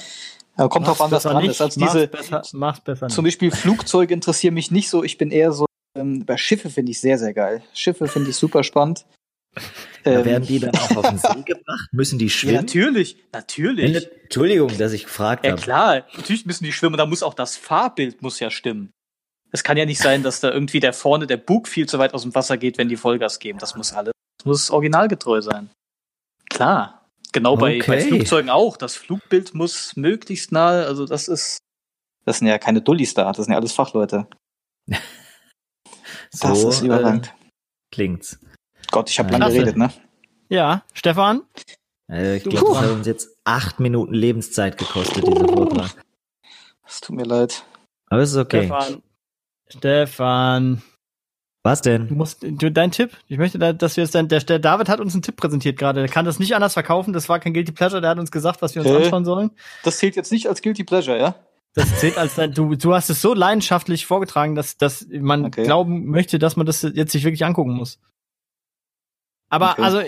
Aber kommt drauf an, was dran nicht. ist. Also Mach's diese, besser, mach's besser Zum nicht. Beispiel Flugzeuge interessieren mich nicht so. Ich bin eher so, ähm, bei Schiffe finde ich sehr, sehr geil. Schiffe finde ich super spannend. Da Ähm, werden die dann auch auf den See gebracht? Müssen die ja, schwimmen? natürlich, natürlich. Wenn- Entschuldigung, dass ich gefragt Ja habe. klar, natürlich müssen die schwimmen. Da muss auch das Fahrbild muss ja stimmen. Es kann ja nicht sein, dass da irgendwie der vorne der Bug viel zu weit aus dem Wasser geht, wenn die Vollgas geben. Das muss alles, das muss originalgetreu sein. Klar. Genau bei, bei Okay. Flugzeugen auch. Das Flugbild muss möglichst nahe, also das ist, das sind ja keine Dullis da, das sind ja alles Fachleute. Das So ist äh, überragend. klingt's. Gott, ich habe Ja. lange geredet, ne? Ja, Stefan? Äh, ich Du glaube, das hat uns jetzt acht Minuten Lebenszeit gekostet, dieser Vortrag. Es tut mir leid. Aber es ist okay. Stefan. Stefan. Was Du denn? musst, du, dein Tipp. Ich möchte, da- dass wir jetzt dein, der, der David hat uns einen Tipp präsentiert gerade. Der kann das nicht anders verkaufen. Das war kein Guilty Pleasure. Der hat uns gesagt, was wir uns Hä? anschauen sollen. Das zählt jetzt nicht als Guilty Pleasure, ja? Das zählt als dein, du, du hast es so leidenschaftlich vorgetragen, dass, dass man Okay. glauben möchte, dass man das jetzt sich wirklich angucken muss. Aber Okay. also,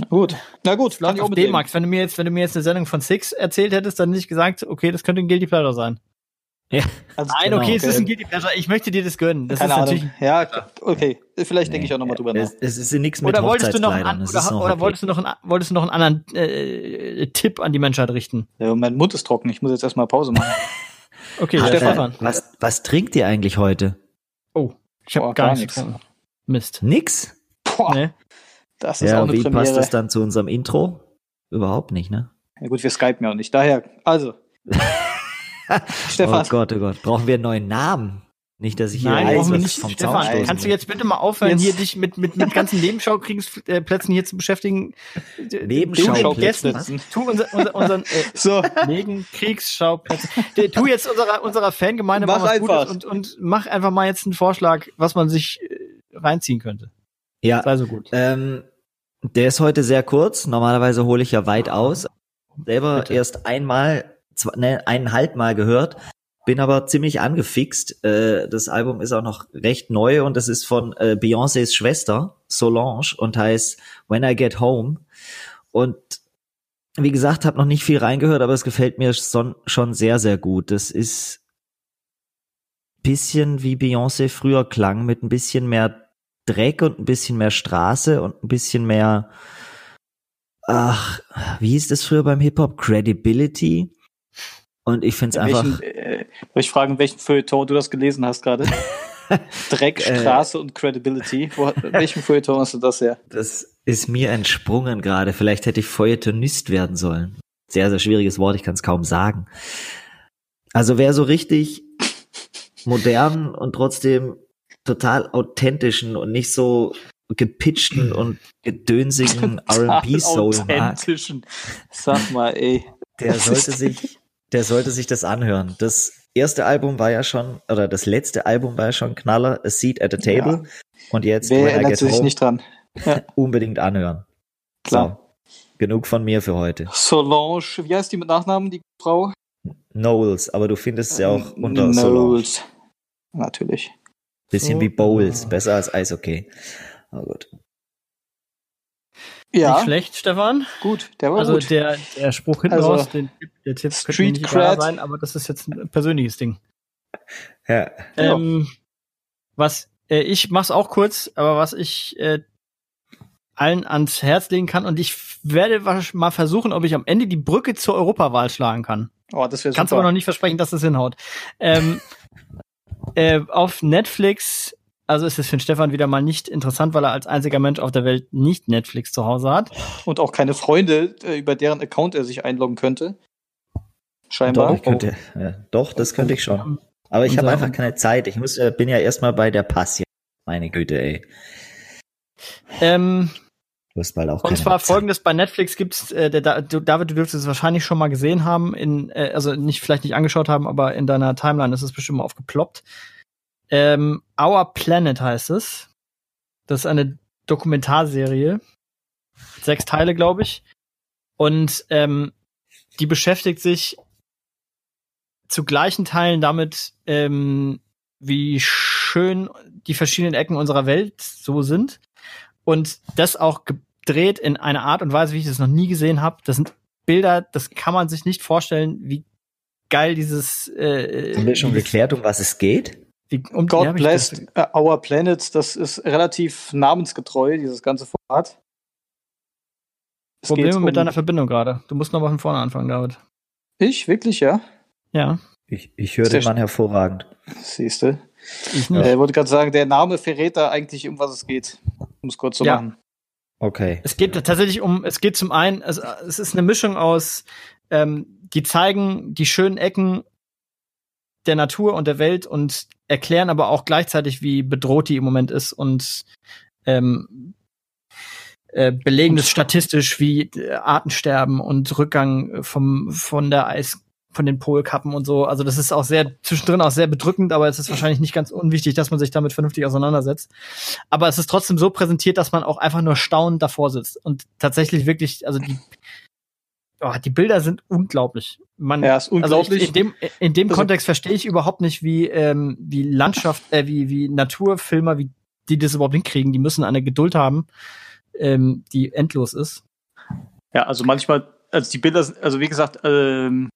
Na gut. Na gut, kann ich auch mit wenn du mir jetzt, wenn du mir jetzt eine Sendung von Six erzählt hättest, dann nicht gesagt, okay, das könnte ein Guilty Pleasure sein. Also, Nein, Genau, okay, es okay. ist ein Guilty Pleasure. Ich möchte dir das gönnen. Das Keine ist Ahnung. natürlich. Ja, okay. Vielleicht denke ich auch nochmal drüber nach. Es, es ist nichts mit Oder wolltest du noch, einen, oder, noch oder wolltest du noch einen, wolltest du noch einen anderen äh, Tipp an die Menschheit richten? Ja, mein Mund ist trocken. Ich muss jetzt erstmal Pause machen. Okay, ja, äh, Stefan. was, was trinkt ihr eigentlich heute? Oh, ich habe gar, gar nichts. Mist. Nix? Boah, Nee. das ist auch Ja, eine wie Premiere. passt das dann zu unserem Intro? Überhaupt nicht, ne? Ja gut, wir skypen ja auch nicht. Daher, also. Stefan, Oh Gott, oh Gott. Brauchen wir einen neuen Namen? Nicht, dass ich hier Nein, brauchen wir nicht. vom Zaun Stefan, stoßen kannst du jetzt bitte mal aufhören, Jetzt- hier dich mit, mit, mit ganzen Nebenschauplätzen hier zu beschäftigen? Nebenschauplätzen? Tu unser, unser, unseren äh, so, Nebenkriegsschauplätzen. Tu jetzt unserer, unserer Fangemeinde Mach mal was einfach. Gutes und, und mach einfach mal jetzt einen Vorschlag, was man sich äh, reinziehen könnte. Ja, Sei so gut. ähm, der ist heute sehr kurz. Normalerweise hole ich ja weit aus. Selber Bitte. erst einmal, zwei, ne, eineinhalb Mal gehört. Bin aber ziemlich angefixt. Äh, das Album ist auch noch recht neu und das ist von äh, Beyoncés Schwester, Solange, und heißt When I Get Home. Und wie gesagt, habe noch nicht viel reingehört, aber es gefällt mir schon sehr, sehr gut. Das ist bisschen wie Beyoncé früher klang, mit ein bisschen mehr Dreck und ein bisschen mehr Straße und ein bisschen mehr, ach, wie hieß das früher beim Hip-Hop? Credibility. Und ich finde es einfach. Welchen, äh, soll ich fragen, welchen Feuilleton du das gelesen hast gerade? Dreck, Äh. Straße und Credibility. Wo, welchen Feuilleton hast du das her? Das ist mir entsprungen gerade. Vielleicht hätte ich Feuilletonist werden sollen. Sehr, sehr schwieriges Wort, ich kann es kaum sagen. Also wer so richtig modern und trotzdem total authentischen und nicht so gepitchten und gedönsigen R&B-Soul mag, Authentischen. Sag mal, ey. der sollte sich, der sollte sich das anhören. Das erste Album war ja schon, oder das letzte Album war ja schon Knaller, A Seat at the Table. Und jetzt Wer erinnert sich Home, nicht dran? unbedingt anhören. Klar. So, genug von mir für heute. Solange, wie heißt die mit Nachnamen, die Frau? Knowles, aber du findest ja auch Ähm, unter Solange. Knowles. Natürlich. Bisschen So. wie Bowls, besser als Eishockey. Aber gut. Nicht Ja, schlecht, Stefan. gut, der war Also gut. der, der Spruch hinten Also, raus, den, der Tipp könnte Street nicht egal Cred. sein, aber das ist jetzt ein persönliches Ding. Ja. Ja. Ähm, was äh, ich mach's auch kurz, aber was ich äh, allen ans Herz legen kann und ich werde mal versuchen, ob ich am Ende die Brücke zur Europawahl schlagen kann. oh, das wäre Kannst super. aber noch nicht versprechen, dass das hinhaut. Ähm, äh, auf Netflix, also ist es für den Stefan wieder mal nicht interessant, weil er als einziger Mensch auf der Welt nicht Netflix zu Hause hat. Und auch keine Freunde, äh, über deren Account er sich einloggen könnte. Doch, Scheinbar. ich könnte, ja, doch, das könnte ich schon. Aber ich habe einfach keine Zeit. Ich muss, äh, bin ja erstmal bei der Pass. jetzt. Meine Güte, ey. Ähm, Du hast bald auch Und zwar Zeit. folgendes, bei Netflix gibt's, äh, der, Da- du, David, du dürftest es wahrscheinlich schon mal gesehen haben, in, äh, also nicht, vielleicht nicht angeschaut haben, aber in deiner Timeline ist es bestimmt mal aufgeploppt. Ähm, Our Planet heißt es. Das ist eine Dokumentarserie. Sechs Teile, glaube ich. Und ähm, die beschäftigt sich zu gleichen Teilen damit, ähm, wie schön die verschiedenen Ecken unserer Welt so sind. Und das auch gedreht in einer Art und Weise, wie ich das noch nie gesehen habe. Das sind Bilder, das kann man sich nicht vorstellen, wie geil dieses äh, Haben wir schon geklärt, um was es geht? Wie, um, God ich bless uh, our planet. Das ist relativ namensgetreu, dieses ganze Format. Es Probleme mit um- deiner Verbindung gerade. Du musst noch mal von vorne anfangen, David. Ich? Wirklich, ja? Ja, Ich, ich höre den Mann hervorragend. Siehste. ich Äh, nicht. Ich wollte gerade sagen, der Name verrät da eigentlich, um was es geht. Um es kurz zu Ja. machen. Okay. Es geht tatsächlich um, es geht zum einen, es, es ist eine Mischung aus, ähm, die zeigen die schönen Ecken der Natur und der Welt und erklären aber auch gleichzeitig, wie bedroht die im Moment ist und ähm, äh, belegen es statistisch, wie äh, Artensterben und Rückgang vom von der Eis von den Polkappen und so. Also das ist auch sehr zwischendrin auch sehr bedrückend, aber es ist wahrscheinlich nicht ganz unwichtig, dass man sich damit vernünftig auseinandersetzt. Aber es ist trotzdem so präsentiert, dass man auch einfach nur staunend davor sitzt und tatsächlich wirklich, also die oh, die Bilder sind unglaublich. Man, Ja, ist unglaublich. Also ich, in dem, in dem Also- Kontext verstehe ich überhaupt nicht, wie, ähm, wie Landschaft, äh, wie, wie Naturfilmer, wie die das überhaupt hinkriegen. Die müssen eine Geduld haben, ähm, die endlos ist. Ja, also manchmal, also die Bilder sind, also wie gesagt, ähm,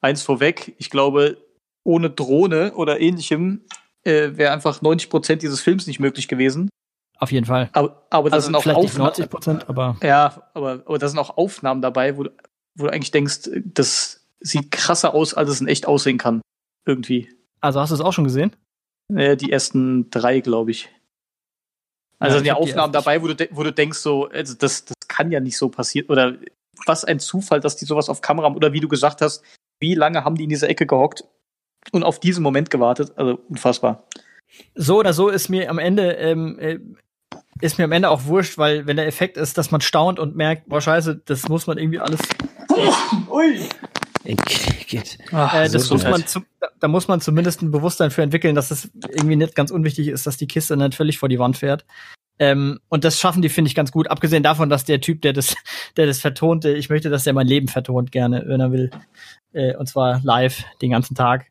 eins vorweg, ich glaube, ohne Drohne oder ähnlichem äh, wäre einfach 90 Prozent dieses Films nicht möglich gewesen. Auf jeden Fall. Aber, aber da Also sind auch vielleicht Aufnahmen. 90 Prozent, aber Ja, aber, aber da sind auch Aufnahmen dabei, wo, du- wo du eigentlich denkst, das sieht krasser aus, als es in echt aussehen kann. Irgendwie. also hast du es auch schon gesehen? Äh, die ersten drei, glaube ich. Also Ja, sind ja Aufnahmen dabei, wo du, wo du denkst, so, also das, das kann ja nicht so passieren. Oder was ein Zufall, dass die sowas auf Kamera haben. Oder wie du gesagt hast, wie lange haben die in dieser Ecke gehockt und auf diesen Moment gewartet? Also unfassbar. So oder so ist mir am Ende ähm, äh, ist mir am Ende auch wurscht, weil wenn der Effekt ist, dass man staunt und merkt, boah scheiße, das muss man irgendwie alles Ui. Geht. Ach, Äh, das so muss man zu, da- da muss man zumindest ein Bewusstsein für entwickeln, dass es irgendwie nicht ganz unwichtig ist, dass die Kiste nicht völlig vor die Wand fährt. Ähm, und das schaffen die, finde ich, ganz gut. Abgesehen davon, dass der Typ, der das, der das vertonte, ich möchte, dass der mein Leben vertont gerne, wenn er will. Äh, und zwar live, den ganzen Tag.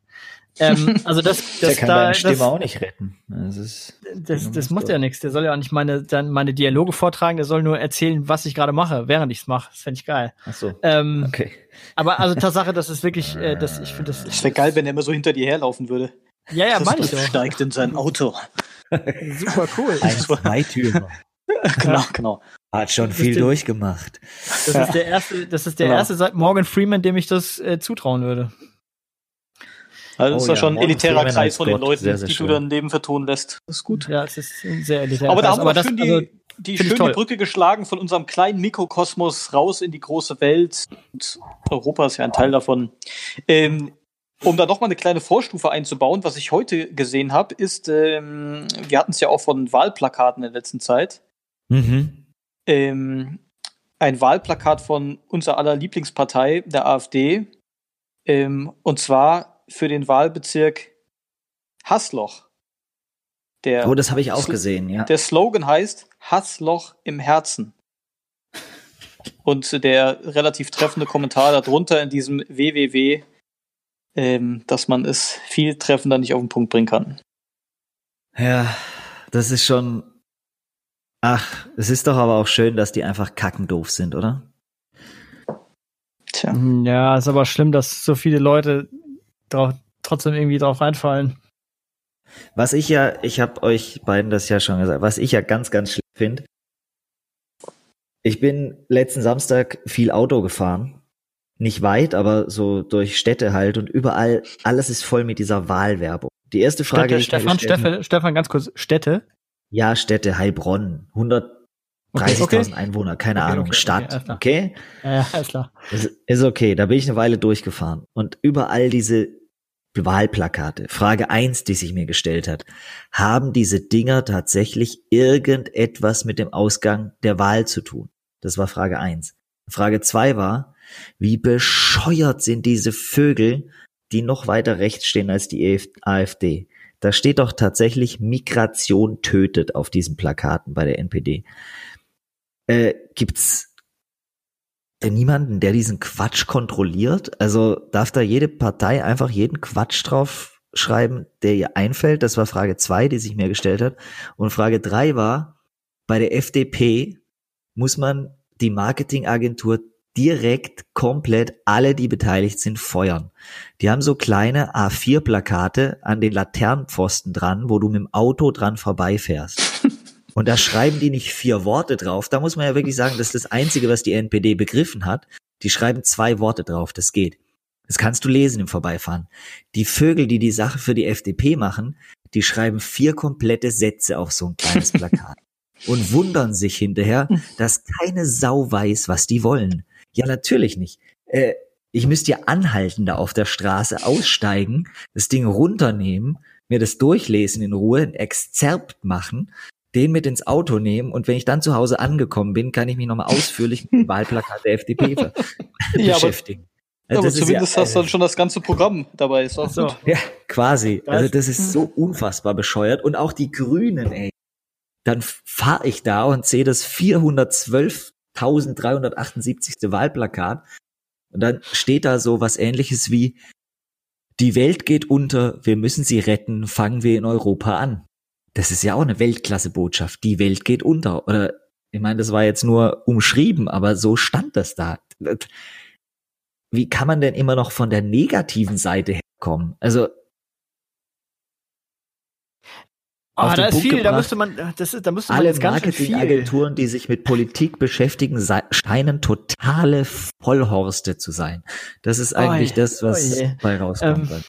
Ähm, also das, Der das, kann da, deine das, Stimme auch nicht retten. Das ist, das, das macht ja nichts. Der soll ja auch nicht meine, dann meine Dialoge vortragen, der soll nur erzählen, was ich gerade mache, während ich's mache. Das fände ich geil. ach so. Ähm, Okay. Aber also Tatsache, das ist wirklich, äh, das, ich finde das. Das wäre geil, wenn er immer so hinter dir herlaufen würde. Ja, ja, meine ich doch. steigt in sein Auto. Super cool. Ein Zweitürer. genau, genau. Hat schon Das viel die- durchgemacht. Das Ja. ist der erste, das ist der Genau. erste seit Morgan Freeman, dem ich das äh, zutrauen würde. Also das Oh ist ja schon ein elitärer Kreis von den Leuten, sehr, sehr die schön. du dann Leben vertonen lässt. Das ist gut. Ja, es ist ein sehr elitär. Aber da haben wir aber das, schön also, die, die, find ich schön toll. die Brücke geschlagen von unserem kleinen Mikrokosmos raus in die große Welt. Und Europa ist ja ein Teil davon. Ähm, um da noch mal eine kleine Vorstufe einzubauen, was ich heute gesehen habe, ist, ähm, wir hatten es ja auch von Wahlplakaten in der letzten Zeit. Mhm. Ähm, ein Wahlplakat von unserer aller Lieblingspartei, der AfD. Ähm, und zwar für den Wahlbezirk Hassloch. Der, Oh, das habe ich auch gesehen, ja. der Slogan heißt Hassloch im Herzen. Und der relativ treffende Kommentar darunter in diesem WWW, ähm, dass man es viel treffender nicht auf den Punkt bringen kann. Ja, das ist schon. Ach, es ist doch aber auch schön, dass die einfach kackendoof sind, oder? Tja. ja, ist aber schlimm, dass so viele Leute drauf, trotzdem irgendwie drauf reinfallen. Was ich ja, ich habe euch beiden das ja schon gesagt, was ich ja ganz, ganz schlimm finde. Ich bin letzten Samstag viel Auto gefahren. Nicht weit, aber so durch Städte halt und überall, alles ist voll mit dieser Wahlwerbung. Die erste Frage, Städte, die ich mir Stefan, Stefan, Stefan, ganz kurz, Städte. Ja, Städte, Heilbronn, 130.000 Okay, okay. Einwohner, keine Okay, Ahnung, Stadt, okay? Ja, alles klar. Ist, ist okay, da bin ich eine Weile durchgefahren. Und überall diese Wahlplakate. Frage eins, die sich mir gestellt hat. Haben diese Dinger tatsächlich irgendetwas mit dem Ausgang der Wahl zu tun? Das war Frage eins. Frage zwei war, wie bescheuert sind diese Vögel, die noch weiter rechts stehen als die EF AfD? Da steht doch tatsächlich Migration tötet auf diesen Plakaten bei der NPD. Äh, gibt's denn niemanden, der diesen Quatsch kontrolliert? Also darf da jede Partei einfach jeden Quatsch drauf schreiben, der ihr einfällt? Das war Frage zwei, die sich mir gestellt hat. Und Frage drei war, bei der FDP muss man die Marketingagentur direkt komplett alle, die beteiligt sind, feuern. Die haben so kleine A4-Plakate an den Laternenpfosten dran, wo du mit dem Auto dran vorbeifährst. Und da schreiben die nicht vier Worte drauf. Da muss man ja wirklich sagen, das ist das Einzige, was die NPD begriffen hat. Die schreiben zwei Worte drauf, das geht. Das kannst du lesen im Vorbeifahren. Die Vögel, die die Sache für die FDP machen, die schreiben vier komplette Sätze auf so ein kleines Plakat und wundern sich hinterher, dass keine Sau weiß, was die wollen. Ja, natürlich nicht. Äh, ich müsste ja anhalten da auf der Straße, aussteigen, das Ding runternehmen, mir das durchlesen in Ruhe, ein Exzerpt machen, den mit ins Auto nehmen und wenn ich dann zu Hause angekommen bin, kann ich mich nochmal ausführlich mit dem Wahlplakat der FDP ver- Ja, aber- beschäftigen. Also aber zumindest ja, hast du dann schon das ganze Programm dabei. Ist auch So. gut. ja, quasi. Das- Also das ist so unfassbar bescheuert. Und auch die Grünen, ey. Dann fahre ich da und sehe das 412.378. Wahlplakat. Und dann steht da so was ähnliches wie, die Welt geht unter, wir müssen sie retten, fangen wir in Europa an. Das ist ja auch eine Weltklasse-Botschaft. Die Welt geht unter. Oder, ich meine, das war jetzt nur umschrieben, aber so stand das da. Wie kann man denn immer noch von der negativen Seite herkommen? Also, Ah, da ist Punkt viel, da müsste man, das ist, da müsste man alle jetzt ganz. Marketingagenturen, die sich mit Politik beschäftigen, scheinen totale Vollhorste zu sein. Das ist eigentlich Oi, das, was oje. bei rauskommt. Ähm,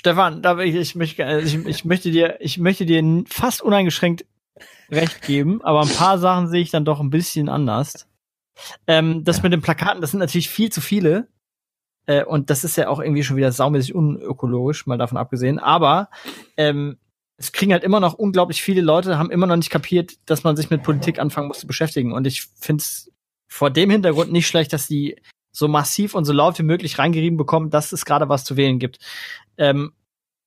Stefan, da ich, ich, möchte, äh, ich, ich möchte dir, ich möchte dir fast uneingeschränkt recht geben, aber ein paar Sachen sehe ich dann doch ein bisschen anders. Ähm, das Ja. mit den Plakaten, das sind natürlich viel zu viele. Äh, und das ist ja auch irgendwie schon wieder saumäßig unökologisch, mal davon abgesehen. Aber ähm, es kriegen halt immer noch unglaublich viele Leute, haben immer noch nicht kapiert, dass man sich mit Politik anfangen muss zu beschäftigen. Und ich finde es vor dem Hintergrund nicht schlecht, dass die so massiv und so laut wie möglich reingerieben bekommen, dass es gerade was zu wählen gibt. Ähm,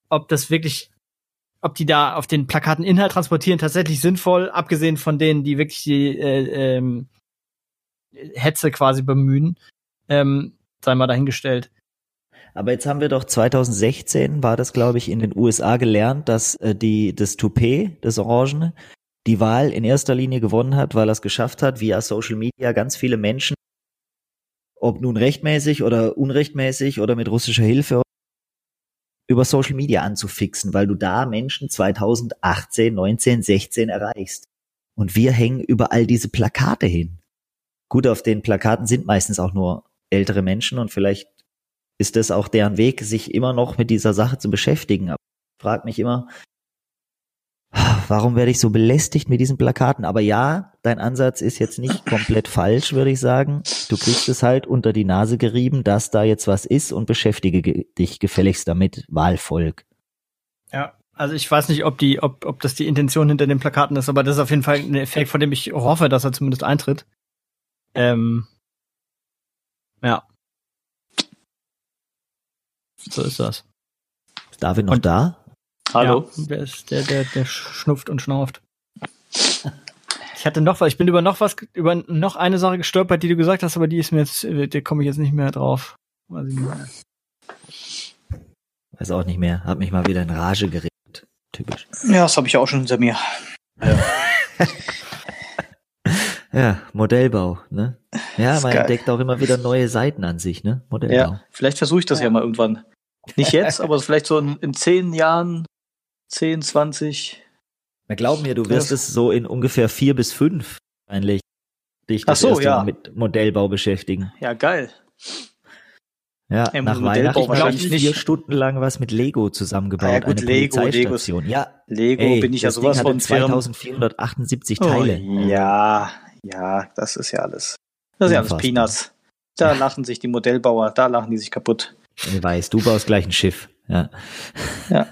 ob das wirklich, ob die da auf den Plakaten Inhalt transportieren, tatsächlich sinnvoll, abgesehen von denen, die wirklich die äh, ähm, Hetze quasi bemühen, ähm, sei mal dahingestellt. Aber jetzt haben wir doch 2016, war das glaube ich in den USA gelernt, dass äh, die das Toupet, das Orangene, die Wahl in erster Linie gewonnen hat, weil er es geschafft hat, via Social Media ganz viele Menschen, ob nun rechtmäßig oder unrechtmäßig oder mit russischer Hilfe, über Social Media anzufixen, weil du da Menschen 2018, 19, 16 erreichst. Und wir hängen überall diese Plakate hin. Gut, auf den Plakaten sind meistens auch nur ältere Menschen und vielleicht ist das auch deren Weg, sich immer noch mit dieser Sache zu beschäftigen. Aber ich frage mich immer, warum werde ich so belästigt mit diesen Plakaten? Aber ja, dein Ansatz ist jetzt nicht komplett falsch, würde ich sagen. Du kriegst es halt unter die Nase gerieben, dass da jetzt was ist und beschäftige dich gefälligst damit, Wahlvolk. Ja, also ich weiß nicht, ob die, ob, ob das die Intention hinter den Plakaten ist, aber das ist auf jeden Fall ein Effekt, von dem ich hoffe, dass er zumindest eintritt. Ähm, ja. So ist das. Ist David noch Und- da? Hallo. Ja, der, ist, der, der, der schnupft und schnauft. Ich hatte noch was, ich bin über noch was, über noch eine Sache gestolpert, die du gesagt hast, aber die ist mir jetzt, der komme ich jetzt nicht mehr drauf. Weiß ich nicht mehr. Weiß auch nicht mehr. Hab mich mal wieder in Rage geredet. Typisch. Ja, das habe ich auch schon hinter mir. Ja, Modellbau, ne? Ja, Ist man geil. entdeckt auch immer wieder neue Seiten an sich, ne? Modellbau. Ja, vielleicht versuche ich das ja. mal irgendwann. Nicht jetzt, aber vielleicht so in, in zehn Jahren, 10, 20. Na, glaub mir, du wirst es so in ungefähr vier bis fünf wahrscheinlich dich das Ach so, erste ja. Mal mit Modellbau beschäftigen. Ja, geil. Ja, Ja, nach Modellbau Weihnachten wahrscheinlich ich nicht. vier Stunden lang was mit Lego zusammengebaut. Ah ja, gut, eine Lego, Polizeistation. Ja, Lego ey, bin ich ja sowas Ding von firm. 2478 Teile. Oh, ja, ja, das ist ja alles. Das ist ja alles. Peanuts. Da lachen sich die Modellbauer, da lachen die sich kaputt. Ich weiß, du baust gleich ein Schiff. Ja. Ja.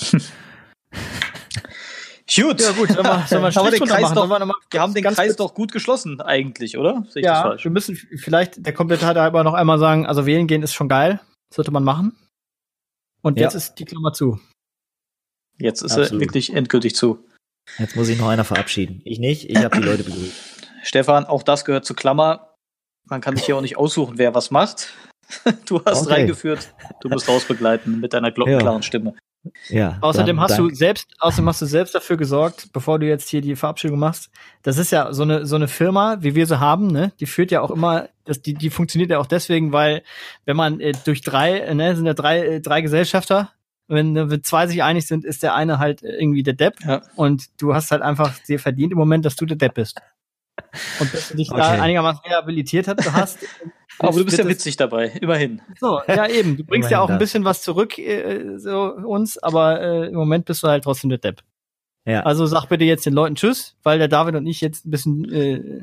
Ja. Gut. Ja gut, sollen wir, sollen wir Haben den Kreis doch- wir, Wir haben den ganz Kreis doch gut geschlossen, eigentlich, oder? Sehe ich das Ja, falsch? wir müssen vielleicht der Komplettheit halber noch einmal sagen, also wählen gehen ist schon geil, sollte man machen. Und Ja. jetzt ist die Klammer zu. Jetzt ist er Absolut. wirklich endgültig zu. Jetzt muss ich noch einer verabschieden. Ich nicht, ich habe die Leute begrüßt. Stefan, auch das gehört zur Klammer. Man kann sich hier auch nicht aussuchen, wer was macht. Du hast Okay. reingeführt, du musst rausbegleiten mit deiner glockenklaren Stimme. Ja. Außerdem dann hast dank- du selbst, außerdem hast du selbst dafür gesorgt, bevor du jetzt hier die Verabschiedung machst. Das ist ja so eine so eine Firma, wie wir sie haben, ne? Die führt ja auch immer, das, die die funktioniert ja auch deswegen, weil wenn man äh, durch drei, äh, ne, sind ja drei äh, drei Gesellschafter, wenn, äh, wenn zwei sich einig sind, ist der eine halt äh, irgendwie der Depp Ja. und du hast halt einfach dir verdient im Moment, dass du der Depp bist. Und dass du dich da Okay. einigermaßen rehabilitiert hast, hast Aber du bist ja witzig dabei, immerhin. So, ja eben. Du bringst ja auch ein bisschen was zurück, äh, so uns, aber äh, im Moment bist du halt trotzdem der Depp. Ja. Also sag bitte jetzt den Leuten Tschüss, weil der David und ich jetzt ein bisschen äh,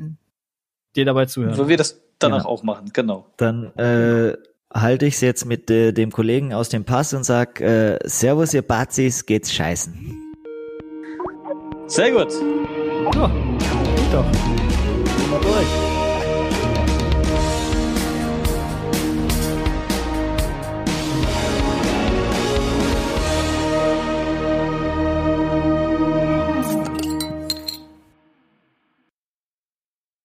dir dabei zuhören. Wo wir das danach Ja. auch machen, genau. Dann äh, halte ich es jetzt mit äh, dem Kollegen aus dem Pass und sag äh, Servus, ihr Bazis, geht's scheißen. Sehr gut. Ja, doch. Mal durch.